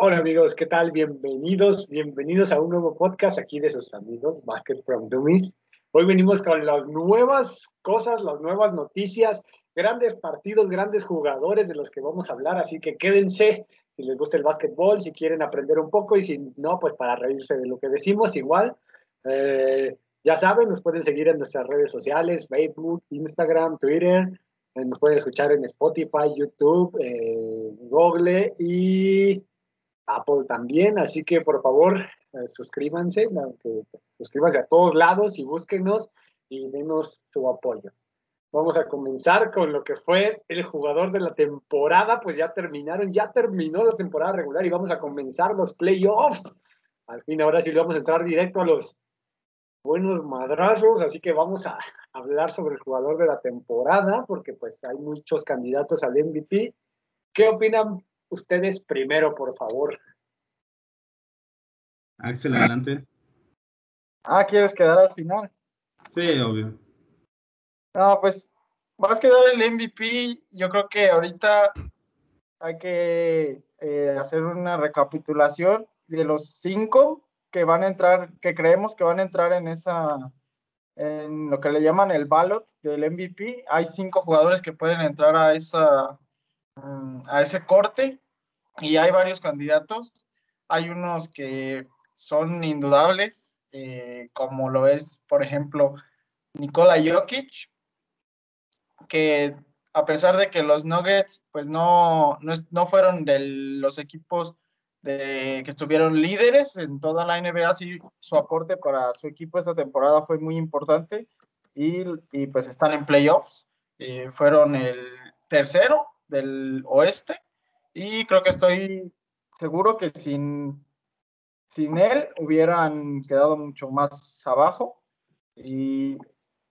Hola amigos, ¿qué tal? Bienvenidos, bienvenidos a un nuevo podcast aquí de sus amigos Basket from Dummies. Hoy venimos con las nuevas cosas, las nuevas noticias, grandes partidos, grandes jugadores de los que vamos a hablar, así que quédense si les gusta el básquetbol, si quieren aprender un poco y si no, pues para reírse de lo que decimos igual. Eh, ya saben, nos pueden seguir en nuestras redes sociales, Facebook, Instagram, Twitter, eh, nos pueden escuchar en Spotify, YouTube, eh, Google y Apple también, así que por favor eh, suscríbanse, suscríbanse a todos lados y búsquenos y denos su apoyo. Vamos a comenzar con lo que fue el jugador de la temporada, pues ya terminaron, ya terminó la temporada regular y vamos a comenzar los playoffs. Al fin, ahora sí vamos a entrar directo a los buenos madrazos, así que vamos a hablar sobre el jugador de la temporada, porque pues hay muchos candidatos al MVP. ¿Qué opinan ustedes primero, por favor. Axel, adelante. Ah, ¿quieres quedar al final? Sí, obvio. No, pues vas a quedar el MVP. Yo creo que ahorita hay que eh, hacer una recapitulación de los cinco que van a entrar, que creemos que van a entrar en esa, en lo que le llaman el ballot del MVP. Hay cinco jugadores que pueden entrar a esa, Mm, a ese corte y hay varios candidatos. Hay unos que son indudables, eh, como lo es, por ejemplo, Nikola Jokic, que a pesar de que los Nuggets pues no, no, fueron de los equipos de, que estuvieron líderes en toda la NBA, sí, su aporte para su equipo esta temporada fue muy importante y, y pues están en playoffs. Eh, fueron el tercero del oeste y creo que estoy seguro que sin, sin él hubieran quedado mucho más abajo y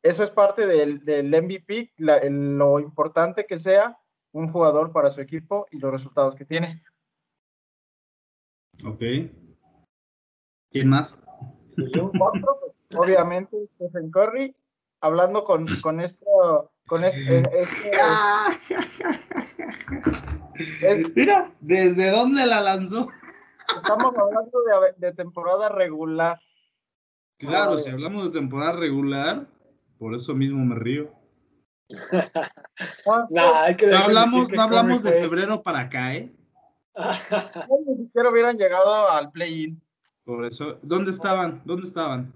eso es parte del, del MVP, lo importante que sea un jugador para su equipo y los resultados que tiene. Ok. ¿Quién más? Otro, obviamente, Stephen Curry, hablando con, con esto con este, Mira, ¿desde dónde la lanzó? Estamos hablando de, temporada regular. Claro, si hablamos de temporada regular, por eso mismo me río. no, hablamos, no hablamos de febrero para acá, ¿eh? Ni siquiera hubieran llegado al play-in. Por eso, ¿dónde estaban? ¿Dónde estaban?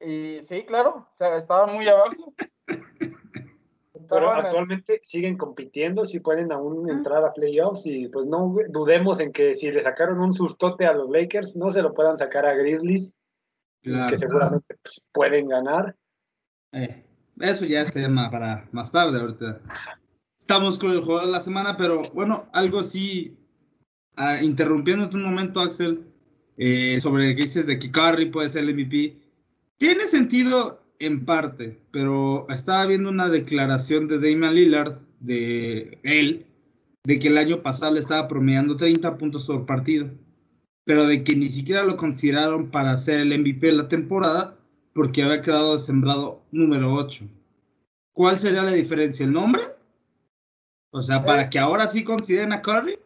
Y sí, claro, o sea, estaban muy abajo. Pero actualmente siguen compitiendo, si pueden aún entrar a playoffs y pues no dudemos en que si le sacaron un sustote a los Lakers, no se lo puedan sacar a Grizzlies, que seguramente pues, pueden ganar. Eh, eso ya es tema para más tarde ahorita. Estamos con el juego de la semana, pero bueno, algo sí, uh, interrumpiéndote un momento, Axel, eh, sobre lo que dices de que Curry puede ser el MVP. Tiene sentido en parte, pero estaba viendo una declaración de Damian Lillard, de él, de que el año pasado le estaba promediando 30 puntos por partido, pero de que ni siquiera lo consideraron para ser el MVP de la temporada porque había quedado sembrado número 8. ¿Cuál sería la diferencia? ¿El nombre? O sea, para que ahora sí consideren a Curry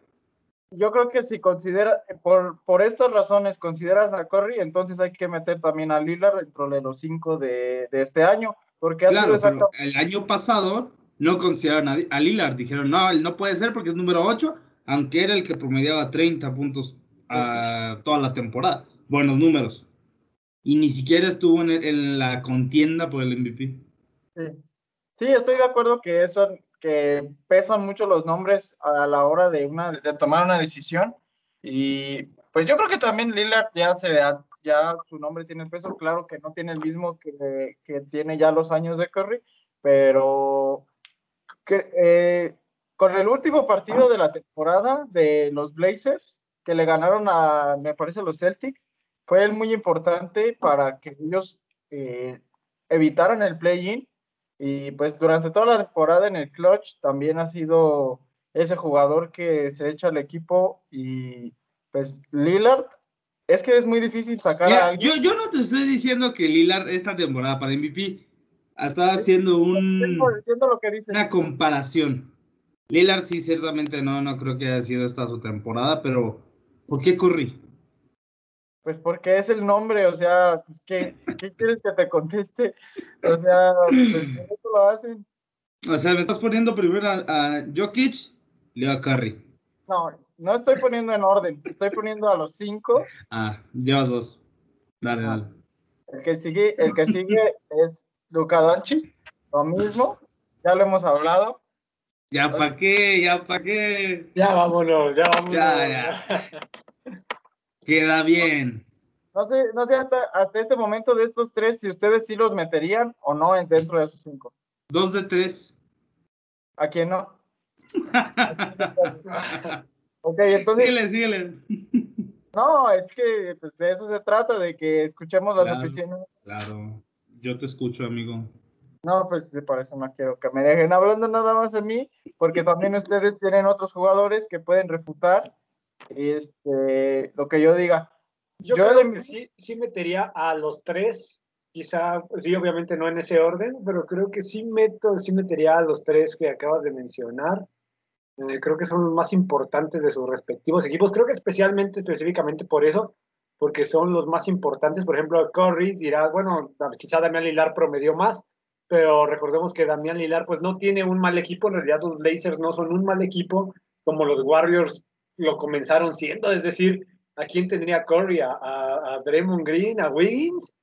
yo creo que si considera, por, por estas razones consideras a Curry, entonces hay que meter también a Lillard dentro de los cinco de, de este año. Porque claro, pero el año pasado no consideraron a, Lillard, dijeron, no, él no puede ser porque es número 8, aunque era el que promediaba 30 puntos a toda la temporada. Buenos números. Y ni siquiera estuvo en, en la contienda por el MVP. Sí. sí, estoy de acuerdo que eso que pesan mucho los nombres a la hora de, tomar una decisión. Y pues yo creo que también Lillard ya su nombre tiene peso, claro que no tiene el mismo que, que tiene ya los años de Curry, pero que, eh, con el último partido de la temporada de los Blazers, que le ganaron a, me parece, los Celtics, fue muy importante para que ellos eh, evitaran el play-in y pues durante toda la temporada en el clutch también ha sido ese jugador que se echa al equipo y pues Lillard es que es muy difícil sacar a alguien. Yo, yo no te estoy diciendo que Lillard esta temporada para MVP estaba haciendo un, lo que una comparación. Lillard sí, ciertamente no, no creo que haya sido esta su temporada, pero ¿por qué Curry? Pues porque es el nombre, o sea, pues, ¿qué, ¿qué, quieres que te conteste? O sea, pues, ¿cómo lo hacen? O sea, me estás poniendo primero a, a Jokic, Leo a Curry. No, no estoy poniendo en orden, estoy poniendo a los cinco. Ah, llevas dos. Dale, Ah. dale. El que sigue, el que sigue es Luca Doncic, lo mismo, ya lo hemos hablado. Ya pa' qué, ya pa' qué. Ya vámonos, ya vámonos. Ya, Queda bien. No sé, no sé hasta, hasta este momento de estos tres si ustedes sí los meterían o no en- dentro de esos cinco. Dos de tres. ¿A quién no? Ok, entonces, síguele, síguele. no, es que pues, de eso se trata, de que escuchemos las Claro. opiniones. Claro, yo te escucho, amigo. No, pues por eso no quiero que me dejen hablando nada más a mí, porque también ustedes tienen otros jugadores que pueden refutar este, lo que yo diga. Yo, Yo creo que sí, sí metería a los tres, quizá, sí, obviamente no en ese orden, pero creo que sí meto, sí metería a los tres que acabas de mencionar. Eh, creo que son los más importantes de sus respectivos equipos. Creo que especialmente, específicamente por eso, porque son los más importantes. Por ejemplo, Curry dirá, bueno, quizá Damián Lilar promedió más, pero recordemos que Damián Lilar pues no tiene un mal equipo. En realidad los Blazers no son un mal equipo como los Warriors lo comenzaron siendo. Es decir, ¿a quién tendría Curry? ¿A, a, a Draymond Green? ¿A Wiggins?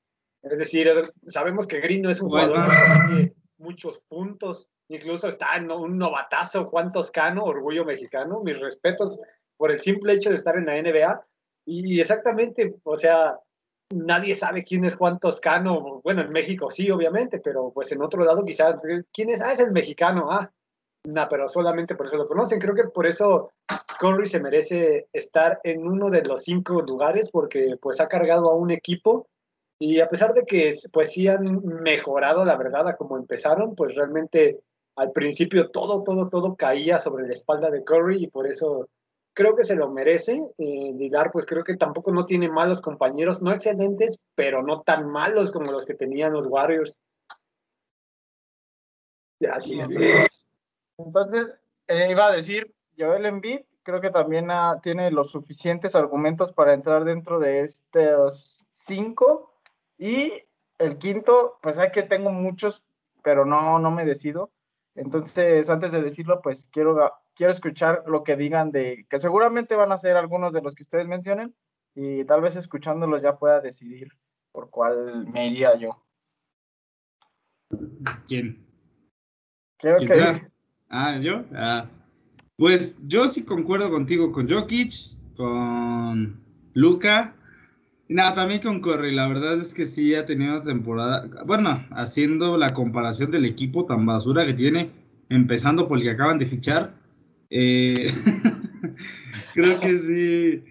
Es decir, sabemos que Green no es un Pues, jugador que tiene muchos puntos. Incluso está en un novatazo, Juan Toscano, orgullo mexicano. Mis respetos por el simple hecho de estar en la NBA. Y exactamente, o sea, nadie sabe quién es Juan Toscano. Bueno, en México sí, obviamente, pero pues en otro lado quizás, ¿quién es? Ah, es el mexicano. Ah, no, pero solamente por eso lo conocen. Creo que por eso Curry se merece estar en uno de los cinco lugares porque pues ha cargado a un equipo y a pesar de que pues sí han mejorado la verdad a como empezaron, pues realmente al principio todo, todo, todo caía sobre la espalda de Curry y por eso creo que se lo merece. Eh, Ligar pues creo que tampoco no tiene malos compañeros, no excelentes, pero no tan malos como los que tenían los Warriors. Así es. Entonces, eh, iba a decir, Joel Embiid creo que también ah, tiene los suficientes argumentos para entrar dentro de estos cinco. Y el quinto, pues hay que tengo muchos, pero no, no me decido. Entonces, antes de decirlo, pues quiero, quiero escuchar lo que digan de, que seguramente van a ser algunos de los que ustedes mencionen, y tal vez escuchándolos ya pueda decidir por cuál me iría yo. ¿Quién? Quiero ¿Quién que sea? Ah, yo. Ah, pues yo sí concuerdo contigo con Jokic, con Luca. Nada, también con Curry. La verdad es que sí ha tenido una temporada. Bueno, haciendo la comparación del equipo tan basura que tiene, empezando por el que acaban de fichar. eh, creo que sí,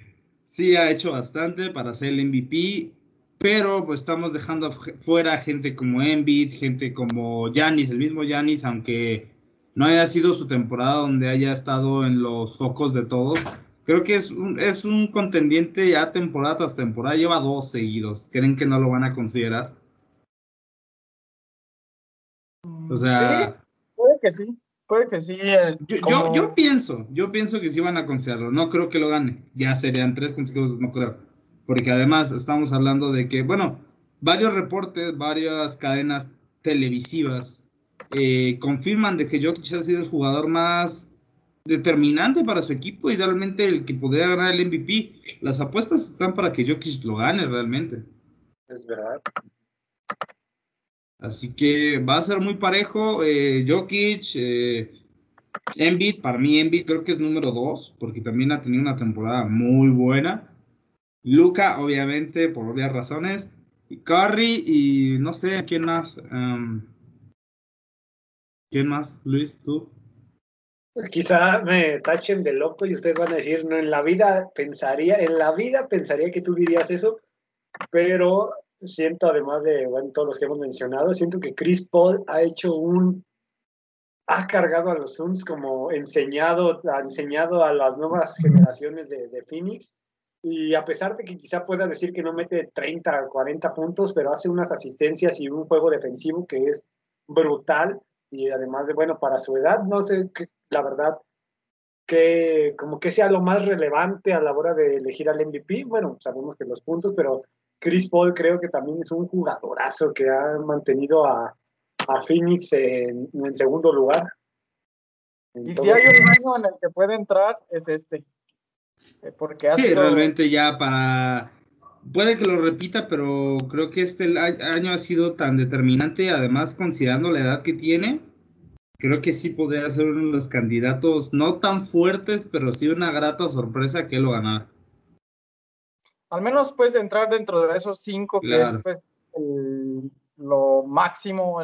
sí ha hecho bastante para ser el MVP. Pero pues estamos dejando fuera gente como Embiid, gente como Giannis, el mismo Giannis, aunque no haya sido su temporada donde haya estado en los focos de todos. Creo que es un, es un contendiente ya temporada tras temporada, lleva dos seguidos. ¿Creen que no lo van a considerar? O sea... Sí, puede que sí, puede que sí. eh, Yo, como- yo, yo pienso, yo pienso que sí van a considerarlo. No creo que lo gane. Ya serían tres consecutivos, no creo. Porque además estamos hablando de que, bueno, varios reportes, varias cadenas televisivas eh, confirman de que Jokic ha sido el jugador más determinante para su equipo y realmente el que podría ganar el MVP. Las apuestas están para que Jokic lo gane realmente. Es verdad. Así que va a ser muy parejo. Eh, Jokic, eh, Embiid, para mí Embiid creo que es número dos, porque también ha tenido una temporada muy buena. Luca, obviamente, por obvias razones. Y Curry y no sé, ¿quién más? Um, ¿Quién más, Luis, tú? Quizá me tachen de loco y ustedes van a decir, no, en la vida pensaría, en la vida pensaría que tú dirías eso, pero siento además de, bueno, todos los que hemos mencionado, siento que Chris Paul ha hecho un, ha cargado a los Suns como enseñado, ha enseñado a las nuevas generaciones de, Phoenix y a pesar de que quizá puedas decir que no mete 30 o 40 puntos, pero hace unas asistencias y un juego defensivo que es brutal y además de, bueno, para su edad, no sé, qué, la verdad, que como que sea lo más relevante a la hora de elegir al MVP. Bueno, sabemos que los puntos, pero Chris Paul creo que también es un jugadorazo que ha mantenido a, a Phoenix en, en segundo lugar. Y si hay un año en el que puede entrar, es este. Eh, porque sí, realmente ya para... Puede que lo repita, pero creo que este año ha sido tan determinante, además considerando la edad que tiene, creo que sí podría ser uno de los candidatos no tan fuertes, pero sí una grata sorpresa que lo ganara. Al menos puedes entrar dentro de esos cinco, que es pues, lo máximo,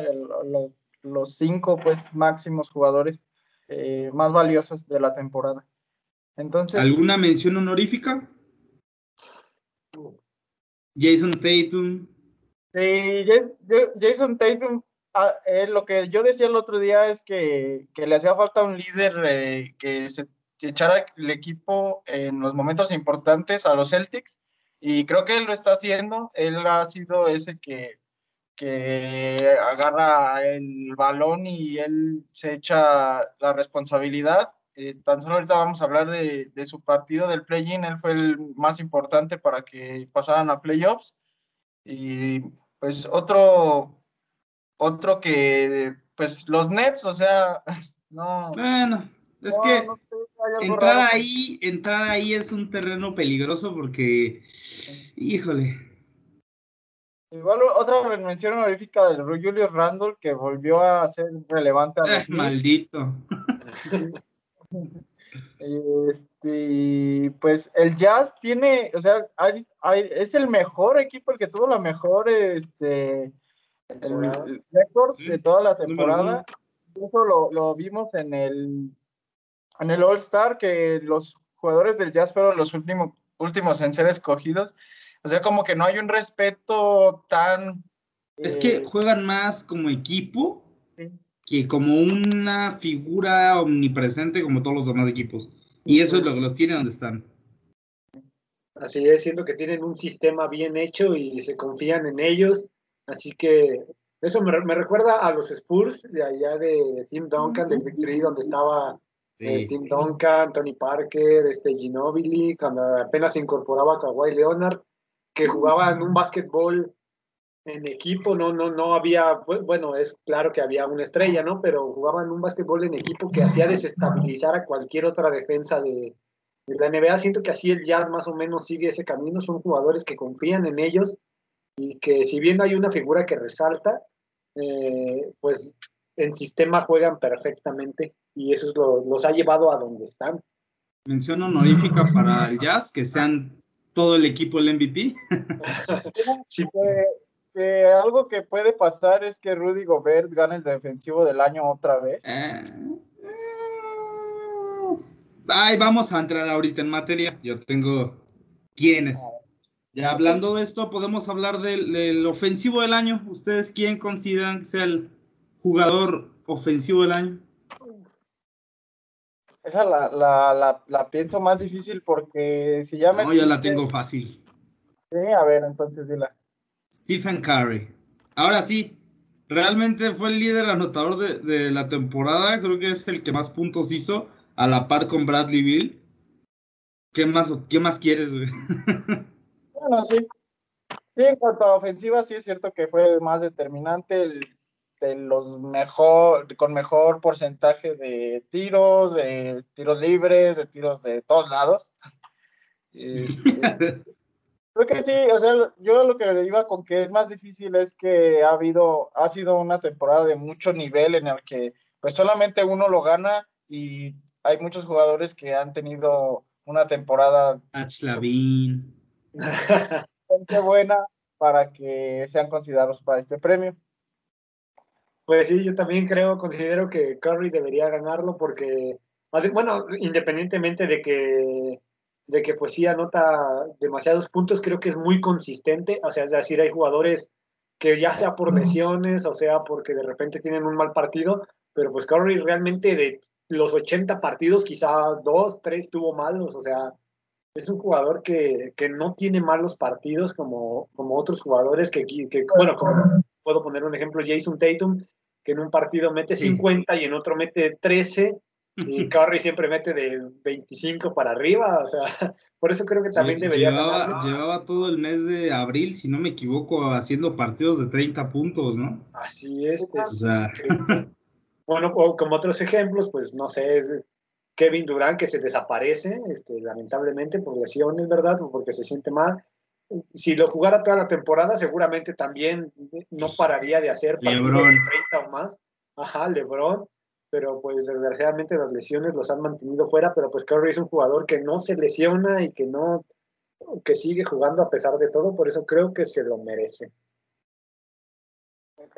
los cinco pues máximos jugadores eh, más valiosos de la temporada. Entonces, ¿Alguna mención honorífica? Jason Tatum. Sí, Jason Tatum, ah, eh, lo que yo decía el otro día es que, le hacía falta un líder eh, que se echara el equipo en los momentos importantes a los Celtics y creo que él lo está haciendo. Él ha sido ese que, que agarra el balón y él se echa la responsabilidad eh, tan solo ahorita vamos a hablar de, su partido del play-in, él fue el más importante para que pasaran a playoffs. Y pues otro, otro que, pues los Nets, o sea, no. Bueno, es que entrar ahí, entrar ahí es un terreno peligroso porque, híjole. Igual otra mención honorífica de Julius Randle que volvió a ser relevante. A eh, maldito. Este, pues el Jazz tiene, o sea, es el mejor equipo, el que tuvo la mejor, este, el, récord de toda la temporada. Eso lo, vimos en el, en el All Star, que los jugadores del Jazz fueron los últimos, últimos en ser escogidos. O sea, como que no hay un respeto tan... Es que eh, juegan más como equipo que como una figura omnipresente como todos los demás equipos. Y eso es lo que los tiene donde están. Así es, siento que tienen un sistema bien hecho y se confían en ellos. Así que eso me, recuerda a los Spurs de allá de Tim Duncan, del Victory, donde estaba eh, Tim Duncan, Tony Parker, este Ginobili, cuando apenas se incorporaba Kawhi Leonard, que jugaban un básquetbol en equipo, no, no, no había, bueno, es claro que había una estrella, ¿no? Pero jugaban un básquetbol en equipo que hacía desestabilizar a cualquier otra defensa de, la NBA. Siento que así el Jazz más o menos sigue ese camino, son jugadores que confían en ellos y que si bien hay una figura que resalta, eh, pues en sistema juegan perfectamente y eso es lo, los ha llevado a donde están. Mención honorífica para el Jazz, que sean todo el equipo el MVP. sí. Que algo que puede pasar es que Rudy Gobert gane el defensivo del año otra vez. Eh, ay, vamos a entrar ahorita en materia. Yo tengo quiénes. Ya hablando de esto, podemos hablar del, ofensivo del año. ¿Ustedes quién consideran que sea el jugador ofensivo del año? Esa la, la, la, pienso más difícil porque si ya me. No, yo la tengo fácil. Sí, a ver, entonces dila. Stephen Curry. Ahora sí, realmente fue el líder anotador de, la temporada. Creo que es el que más puntos hizo, a la par con Bradley Bill. ¿Qué más, qué más quieres, güey? Bueno, sí. Sí, en cuanto a ofensiva, sí es cierto que fue el más determinante, el, de los mejor, con mejor porcentaje de tiros, de tiros libres, de tiros de todos lados. Este, Creo que sí, o sea, yo lo que iba con que es más difícil es que ha habido, ha sido una temporada de mucho nivel en el que pues solamente uno lo gana y hay muchos jugadores que han tenido una temporada buena para que sean considerados para este premio. Pues sí, yo también creo, considero que Curry debería ganarlo porque, bueno, independientemente de que de que pues sí anota demasiados puntos, creo que es muy consistente, o sea, es decir, hay jugadores que ya sea por lesiones o sea porque de repente tienen un mal partido, pero pues Curry realmente de los 80 partidos quizá dos, tres tuvo malos, o sea, es un jugador que, que no tiene malos partidos como, como otros jugadores que, que, bueno, como puedo poner un ejemplo, Jason Tatum, que en un partido mete 50 y en otro mete 13, Y Curry siempre mete de 25 para arriba, o sea, por eso creo que también debería llevaba, llevaba todo el mes de abril, si no me equivoco, haciendo partidos de 30 puntos, ¿no? Así es. Pues, o sea... Bueno, como otros ejemplos, pues no sé, es Kevin Durant que se desaparece, este, lamentablemente por lesiones, ¿verdad? O porque se siente mal. Si lo jugara toda la temporada, seguramente también no pararía de hacer LeBron. 30 o más. Ajá, LeBron. Pero pues desgraciadamente las lesiones los han mantenido fuera, pero pues Curry es un jugador que no se lesiona y que no, que sigue jugando a pesar de todo, por eso creo que se lo merece. Ok.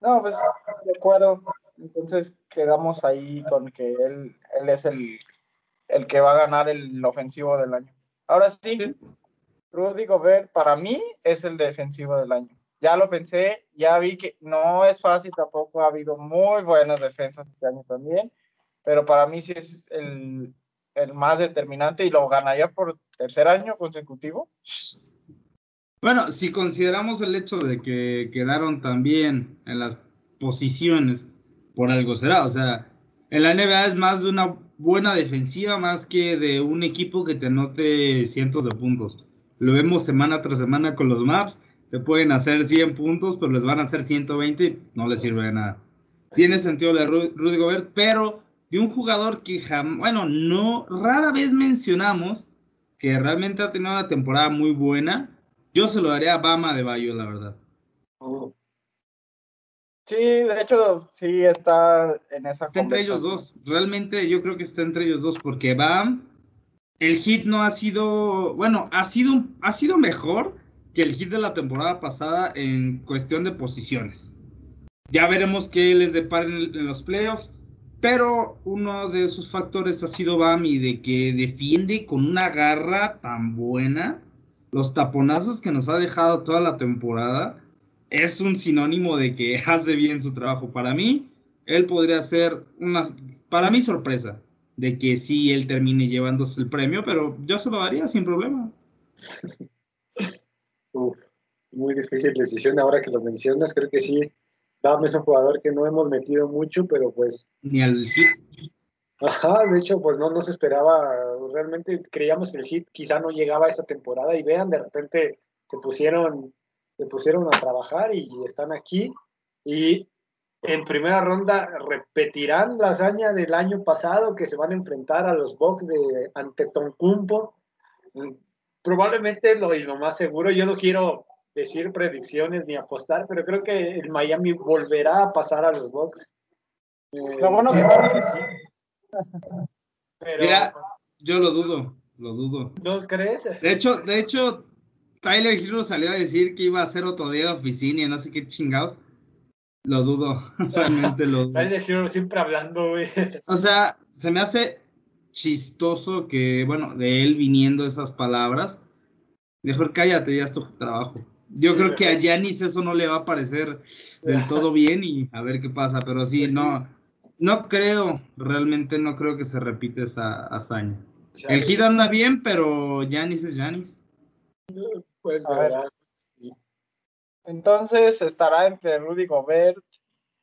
No, pues de acuerdo. Entonces quedamos ahí con que él, él es el, el que va a ganar el ofensivo del año. Ahora sí, Rudy Gobert para mí es el defensivo del año. Ya lo pensé, ya vi que no es fácil tampoco, ha habido muy buenas defensas este año también, pero para mí sí es el, el más determinante y lo ganaría por tercer año consecutivo. Bueno, si consideramos el hecho de que quedaron también en las posiciones por algo será. O sea, en la NBA es más de una buena defensiva más que de un equipo que te anote cientos de puntos. Lo vemos semana tras semana con los maps. Te pueden hacer 100 puntos, pero les van a hacer 120 no les sirve de nada. Tiene sentido de Rudy Gobert, pero de un jugador que jamás, bueno, no, rara vez mencionamos que realmente ha tenido una temporada muy buena. Yo se lo daría a Bama de Bayo, la verdad. Sí, de hecho, sí está en esa. Está entre ellos dos. Realmente yo creo que está entre ellos dos porque Bam, el hit no ha sido, bueno, ha sido, ha sido mejor que el hit de la temporada pasada en cuestión de posiciones. Ya veremos qué les depara en, en los playoffs, pero uno de sus factores ha sido Bam y de que defiende con una garra tan buena los taponazos que nos ha dejado toda la temporada es un sinónimo de que hace bien su trabajo. Para mí, él podría ser una, para mí, sorpresa de que sí él termine llevándose el premio, pero yo se lo daría sin problema. muy difícil decisión ahora que lo mencionas, creo que sí. Dame es un jugador que no hemos metido mucho, pero pues... Ni al hit. Ajá, de hecho, pues no nos esperaba, realmente creíamos que el hit quizá no llegaba esta temporada y vean, de repente se pusieron se pusieron a trabajar y están aquí. Y en primera ronda repetirán la hazaña del año pasado que se van a enfrentar a los Bucks de ante Toncumpo. Probablemente lo, y lo más seguro, yo no quiero decir predicciones ni apostar, pero creo que el Miami volverá a pasar a los Bucks. Eh, bueno que sí. Mira, yo lo dudo, lo dudo. ¿No crees? De hecho, de hecho, Tyler Hero salió a decir que iba a hacer otro día de oficina y no sé qué chingado. Lo dudo, realmente lo dudo. Tyler Hero siempre hablando, güey. O sea, se me hace chistoso que, bueno, de él viniendo esas palabras. Mejor cállate, ya es tu trabajo. Yo creo que a Yanis eso no le va a parecer del todo bien y a ver qué pasa, pero sí, no, no creo, realmente no creo que se repite esa hazaña. El Hit anda bien, pero Yanis es Yanis. Pues, Entonces estará entre Rudy Gobert,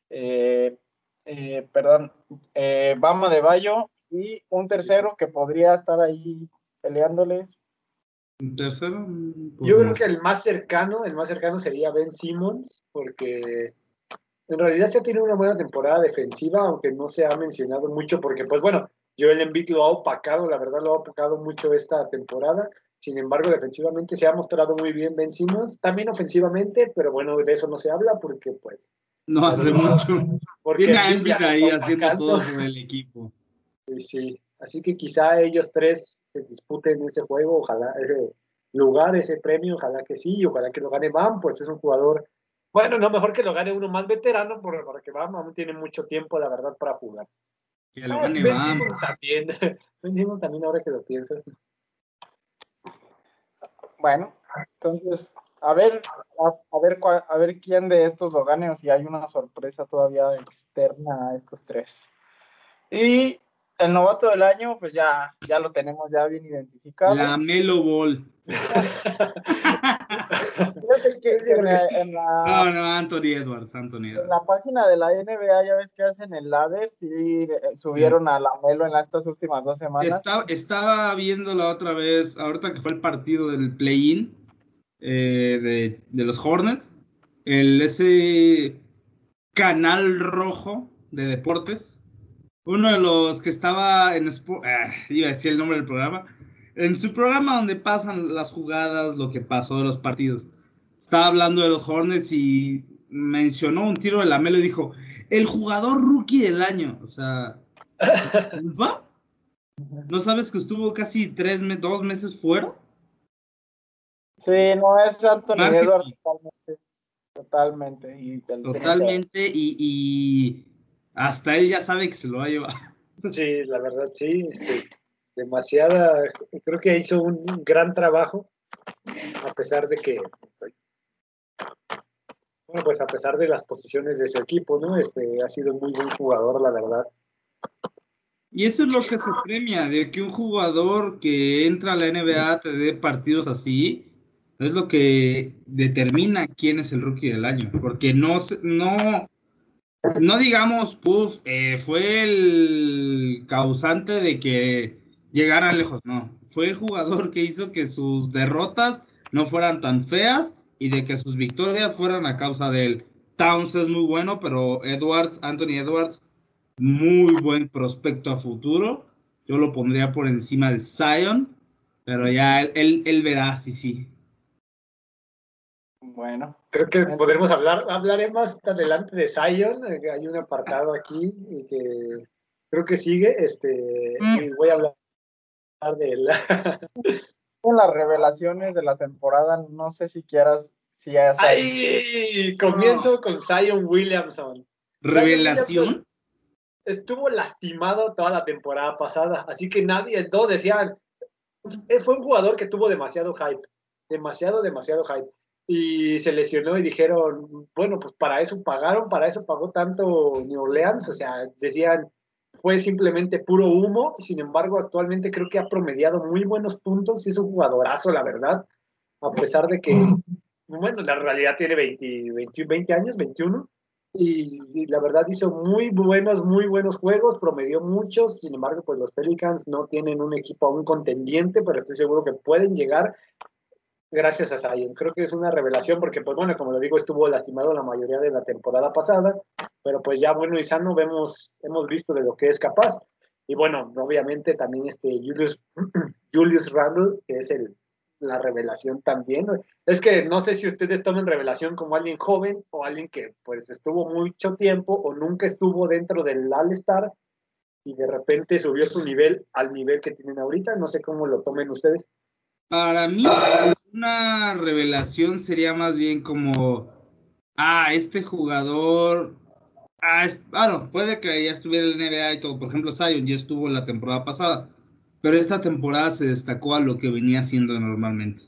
eh, eh, perdón, eh, Bama de Bayo y un tercero que podría estar ahí peleándole. ¿Un tercero? Yo creo que el más cercano, el más cercano sería Ben Simmons, porque en realidad se ha tenido una buena temporada defensiva, aunque no se ha mencionado mucho, porque pues bueno, Joel Embiid lo ha opacado, la verdad lo ha opacado mucho esta temporada. Sin embargo, defensivamente se ha mostrado muy bien Ben Simmons, también ofensivamente, pero bueno, de eso no se habla porque pues... No hace mucho. Porque Tiene ahí haciendo todo por el equipo. Sí, sí, así que quizá ellos tres se disputen ese juego, ojalá ese lugar, ese premio, ojalá que sí, ojalá que lo gane Bam, pues es un jugador, bueno, no mejor que lo gane uno más veterano, porque Bam aún tiene mucho tiempo, la verdad, para jugar. Que lo gane ben Bam. también, Ben Simmons también ahora que lo pienso. Bueno, entonces, a ver, a, ver a ver quién de estos lo gane o si hay una sorpresa todavía externa a estos tres. Y el novato del año, pues ya, ya lo tenemos ya bien identificado. La Melo Ball. Fíjate que en la, en la- No, no, Anthony Edwards, Anthony en Edwards. la página de la NBA, ya ves que hacen el ladder, sí eh, subieron a la Melo en las- estas últimas dos semanas. Estaba, estaba viendo la otra vez, ahorita que fue el partido del play-in eh, de, de los Hornets, el, ese canal rojo de deportes, uno de los que estaba en, ah, iba a decir el nombre del programa, en su programa donde pasan las jugadas, lo que pasó de los partidos, estaba hablando de los Hornets y mencionó un tiro de la Melo y dijo, el jugador rookie del año, o sea, ¿disculpa? ¿No sabes que estuvo casi tres, me- dos meses fuera? Sí, no es Anthony Marketing. Edwards totalmente. Totalmente. Y Totalmente, y, y hasta él ya sabe que se lo va a llevar. Sí, la verdad, sí. este, demasiada, creo que hizo un gran trabajo, a pesar de que, bueno, pues a pesar de las posiciones de su equipo, ¿no? Este, ha sido muy buen jugador, la verdad. Y eso es lo que se premia, de que un jugador que entra a la NBA te dé partidos así, es lo que determina quién es el rookie del año. Porque no, no, no digamos, puff, eh, fue el causante de que llegaran lejos, no. Fue el jugador que hizo que sus derrotas no fueran tan feas y de que sus victorias fueran a causa de él. Towns es muy bueno, pero Edwards, Anthony Edwards, muy buen prospecto a futuro. Yo lo pondría por encima de Zion, pero ya él, él, él verá si sí. Bueno, Creo que podremos hablar, hablaré más adelante de Zion, eh, hay un apartado aquí y que creo que sigue, este, y voy a hablar de él. en las revelaciones de la temporada, no sé si quieras, si ya sabes. ¡Ay! Comienzo con Zion Williamson. Revelación. estuvo lastimado toda la temporada pasada, así que nadie, todos decían, fue un jugador que tuvo demasiado hype, demasiado, demasiado hype, y se lesionó y dijeron, bueno, pues para eso pagaron, para eso pagó tanto New Orleans, o sea, decían, fue simplemente puro humo, sin embargo, actualmente creo que ha promediado muy buenos puntos y es un jugadorazo, la verdad, a pesar de que, bueno, la realidad tiene 20, 20, 20 años, 21, y, y la verdad hizo muy buenos, muy buenos juegos, promedió muchos, sin embargo, pues los Pelicans no tienen un equipo aún contendiente, pero estoy seguro que pueden llegar gracias a Zion. Creo que es una revelación porque, pues bueno, como lo digo, estuvo lastimado la mayoría de la temporada pasada, pero pues ya bueno y sano vemos, hemos visto de lo que es capaz. Y bueno, obviamente también este Julius, Julius Randle, que es el, la revelación también. Es que no sé si ustedes toman revelación como alguien joven o alguien que pues estuvo mucho tiempo o nunca estuvo dentro del All-Star y de repente subió su nivel al nivel que tienen ahorita. No sé cómo lo tomen ustedes. Para mí, una revelación sería más bien como, ah, este jugador, ah, es, bueno, puede que ya estuviera en la NBA y todo, por ejemplo, Zion ya estuvo la temporada pasada, pero esta temporada se destacó a lo que venía haciendo normalmente.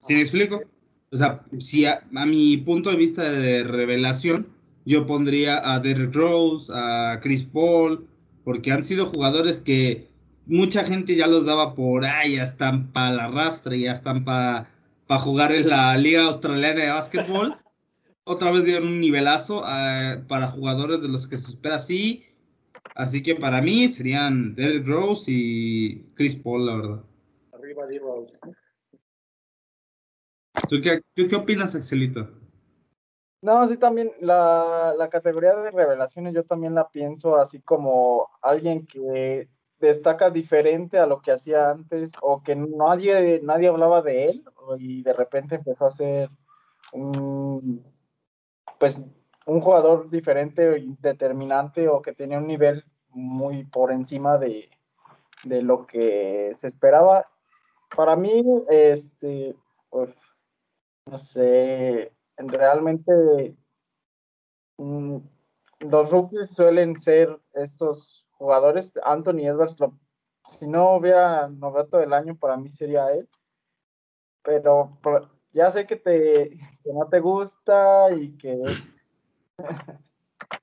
¿Sí me explico? O sea, si a, a mi punto de vista de revelación, yo pondría a Derrick Rose, a Chris Paul, porque han sido jugadores que mucha gente ya los daba por, ay, ya están para la rastre, ya están para pa jugar en la Liga Australiana de Básquetbol. Otra vez dieron un nivelazo uh, para jugadores de los que se espera así. Así que para mí serían Derrick Rose y Chris Paul, la verdad. Arriba de Rose. ¿Tú qué, ¿Tú qué opinas, Axelito? No, sí, también la, la categoría de revelaciones yo también la pienso así como alguien que destaca diferente a lo que hacía antes o que nadie, nadie hablaba de él y de repente empezó a ser un, pues, un jugador diferente, determinante o que tenía un nivel muy por encima de, de lo que se esperaba. Para mí, este, pues, no sé, realmente mmm, los rookies suelen ser estos jugadores. Anthony Edwards, lo, si no hubiera novato del año, para mí sería él. Pero, pero ya sé que, te, que no te gusta y que.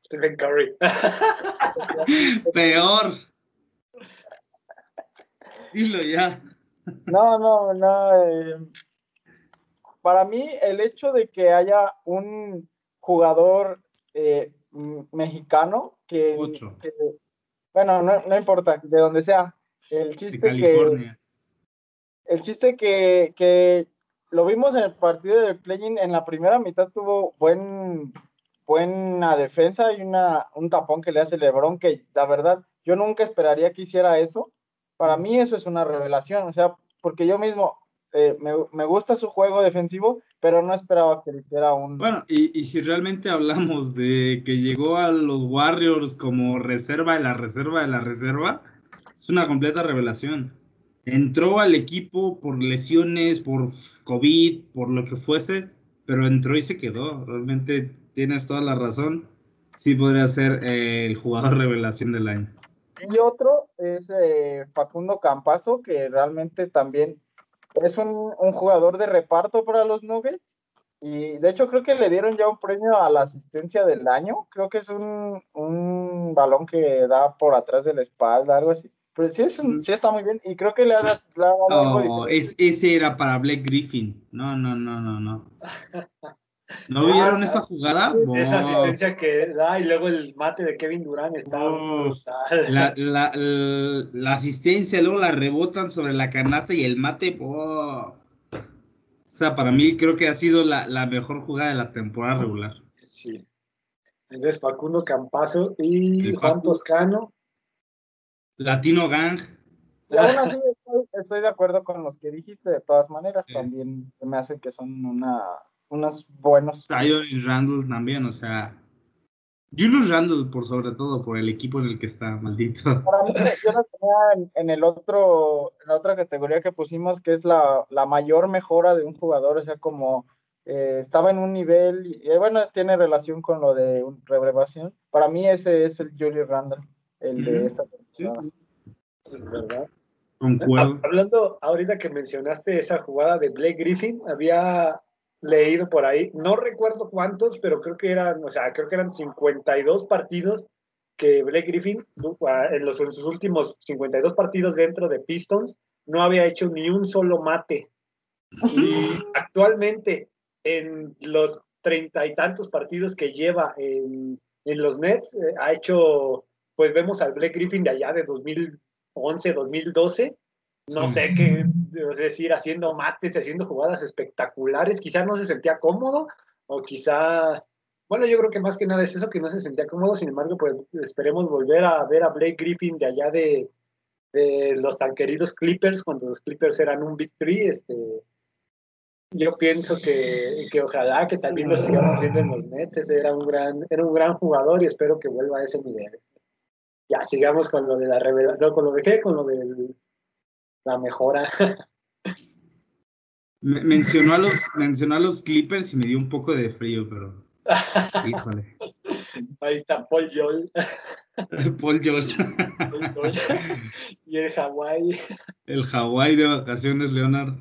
Stephen Curry. Peor. Dilo ya. No, no, no. Eh, para mí el hecho de que haya un jugador eh, mexicano que, bueno, no, importa, de donde sea, el chiste que el chiste que, que lo vimos en el partido de play en la primera mitad tuvo buen buena defensa y una, un tapón que le hace Lebron, que la verdad yo nunca esperaría que hiciera eso. Para mí eso es una revelación, o sea, porque yo mismo eh, me, gusta su juego defensivo, pero no esperaba que le hiciera un... Bueno, y, y, si realmente hablamos de que llegó a los Warriors como reserva de la reserva de la reserva, es una completa revelación. Entró al equipo por lesiones, por COVID, por lo que fuese, pero entró y se quedó. Realmente tienes toda la razón. Sí podría ser eh, el jugador revelación del año. Y otro es eh, Facundo Campazo, que realmente también es un, jugador de reparto para los Nuggets. Y de hecho creo que le dieron ya un premio a la asistencia del año. Creo que es un, balón que da por atrás de la espalda, algo así. Pero sí, es sí está muy bien. Y creo que le ha, dado oh, ese era para Blake Griffin. No, no, no, no, no. ¿No vieron esa jugada? Esa asistencia que da y luego el mate de Kevin Durant está la, la, la, asistencia, luego la rebotan sobre la canasta y el mate. O sea, para mí creo que ha sido la, la mejor jugada de la temporada regular. Sí. Entonces Facundo Campazo y Juan Toscano. Latino Gang. Y aún así estoy, de acuerdo con los que dijiste, de todas maneras, también me hacen que son una unos buenos. Zion y Randall también, o sea. Julius Randall, por sobre todo, por el equipo en el que está, maldito. Para mí, yo lo tenía en, el otro, en la otra categoría que pusimos, que es la, la mayor mejora de un jugador, o sea, como eh, estaba en un nivel, y eh, bueno, tiene relación con lo de rebrevación. Para mí ese es el Julius Randall, el de esta temporada. Sí. ¿Verdad? Concuerdo. Hablando ahorita que mencionaste esa jugada de Blake Griffin, había leído por ahí, no recuerdo cuántos, pero creo que eran, o sea, creo que eran 52 partidos que Blake Griffin, en, los, en sus últimos 52 partidos dentro de Pistons, no había hecho ni un solo mate. Y actualmente, en los treinta y tantos partidos que lleva en, en los Nets, eh, ha hecho, pues vemos al Blake Griffin de allá de 2011, 2012, no sé qué, es decir, haciendo mates, haciendo jugadas espectaculares, quizás no se sentía cómodo o quizá, bueno, yo creo que más que nada es eso, que no se sentía cómodo, sin embargo, pues esperemos volver a ver a Blake Griffin de allá de, los tan queridos Clippers, cuando los Clippers eran un Big Three, este, yo pienso que, que ojalá que también lo sigamos viendo en los Nets, ese era un gran, era un gran jugador y espero que vuelva a ese nivel. Ya, sigamos con lo de la revelación, con lo de qué, con lo del la mejora. Mencionó a, los, mencionó a los Clippers y me dio un poco de frío, pero. Híjole. Ahí está Paul Joel. Paul Joel. y el Hawái. El Hawái de vacaciones, Leonard.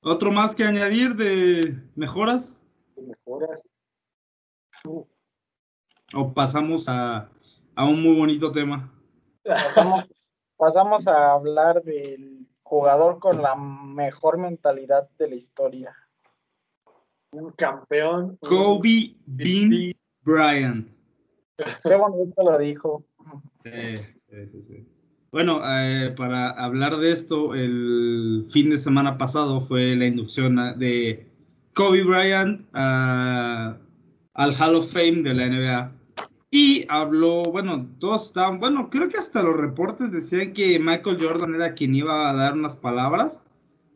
¿Otro más que añadir de mejoras? De mejoras. O pasamos a, a un muy bonito tema pasamos a hablar del jugador con la mejor mentalidad de la historia. Un campeón. Kobe Bean Bryant. Qué bonito lo dijo. Bueno, eh, para hablar de esto, el fin de semana pasado fue la inducción de Kobe Bryant al Hall of Fame de la NBA. Y habló, bueno, todos estaban, bueno, creo que hasta los reportes decían que Michael Jordan era quien iba a dar unas palabras,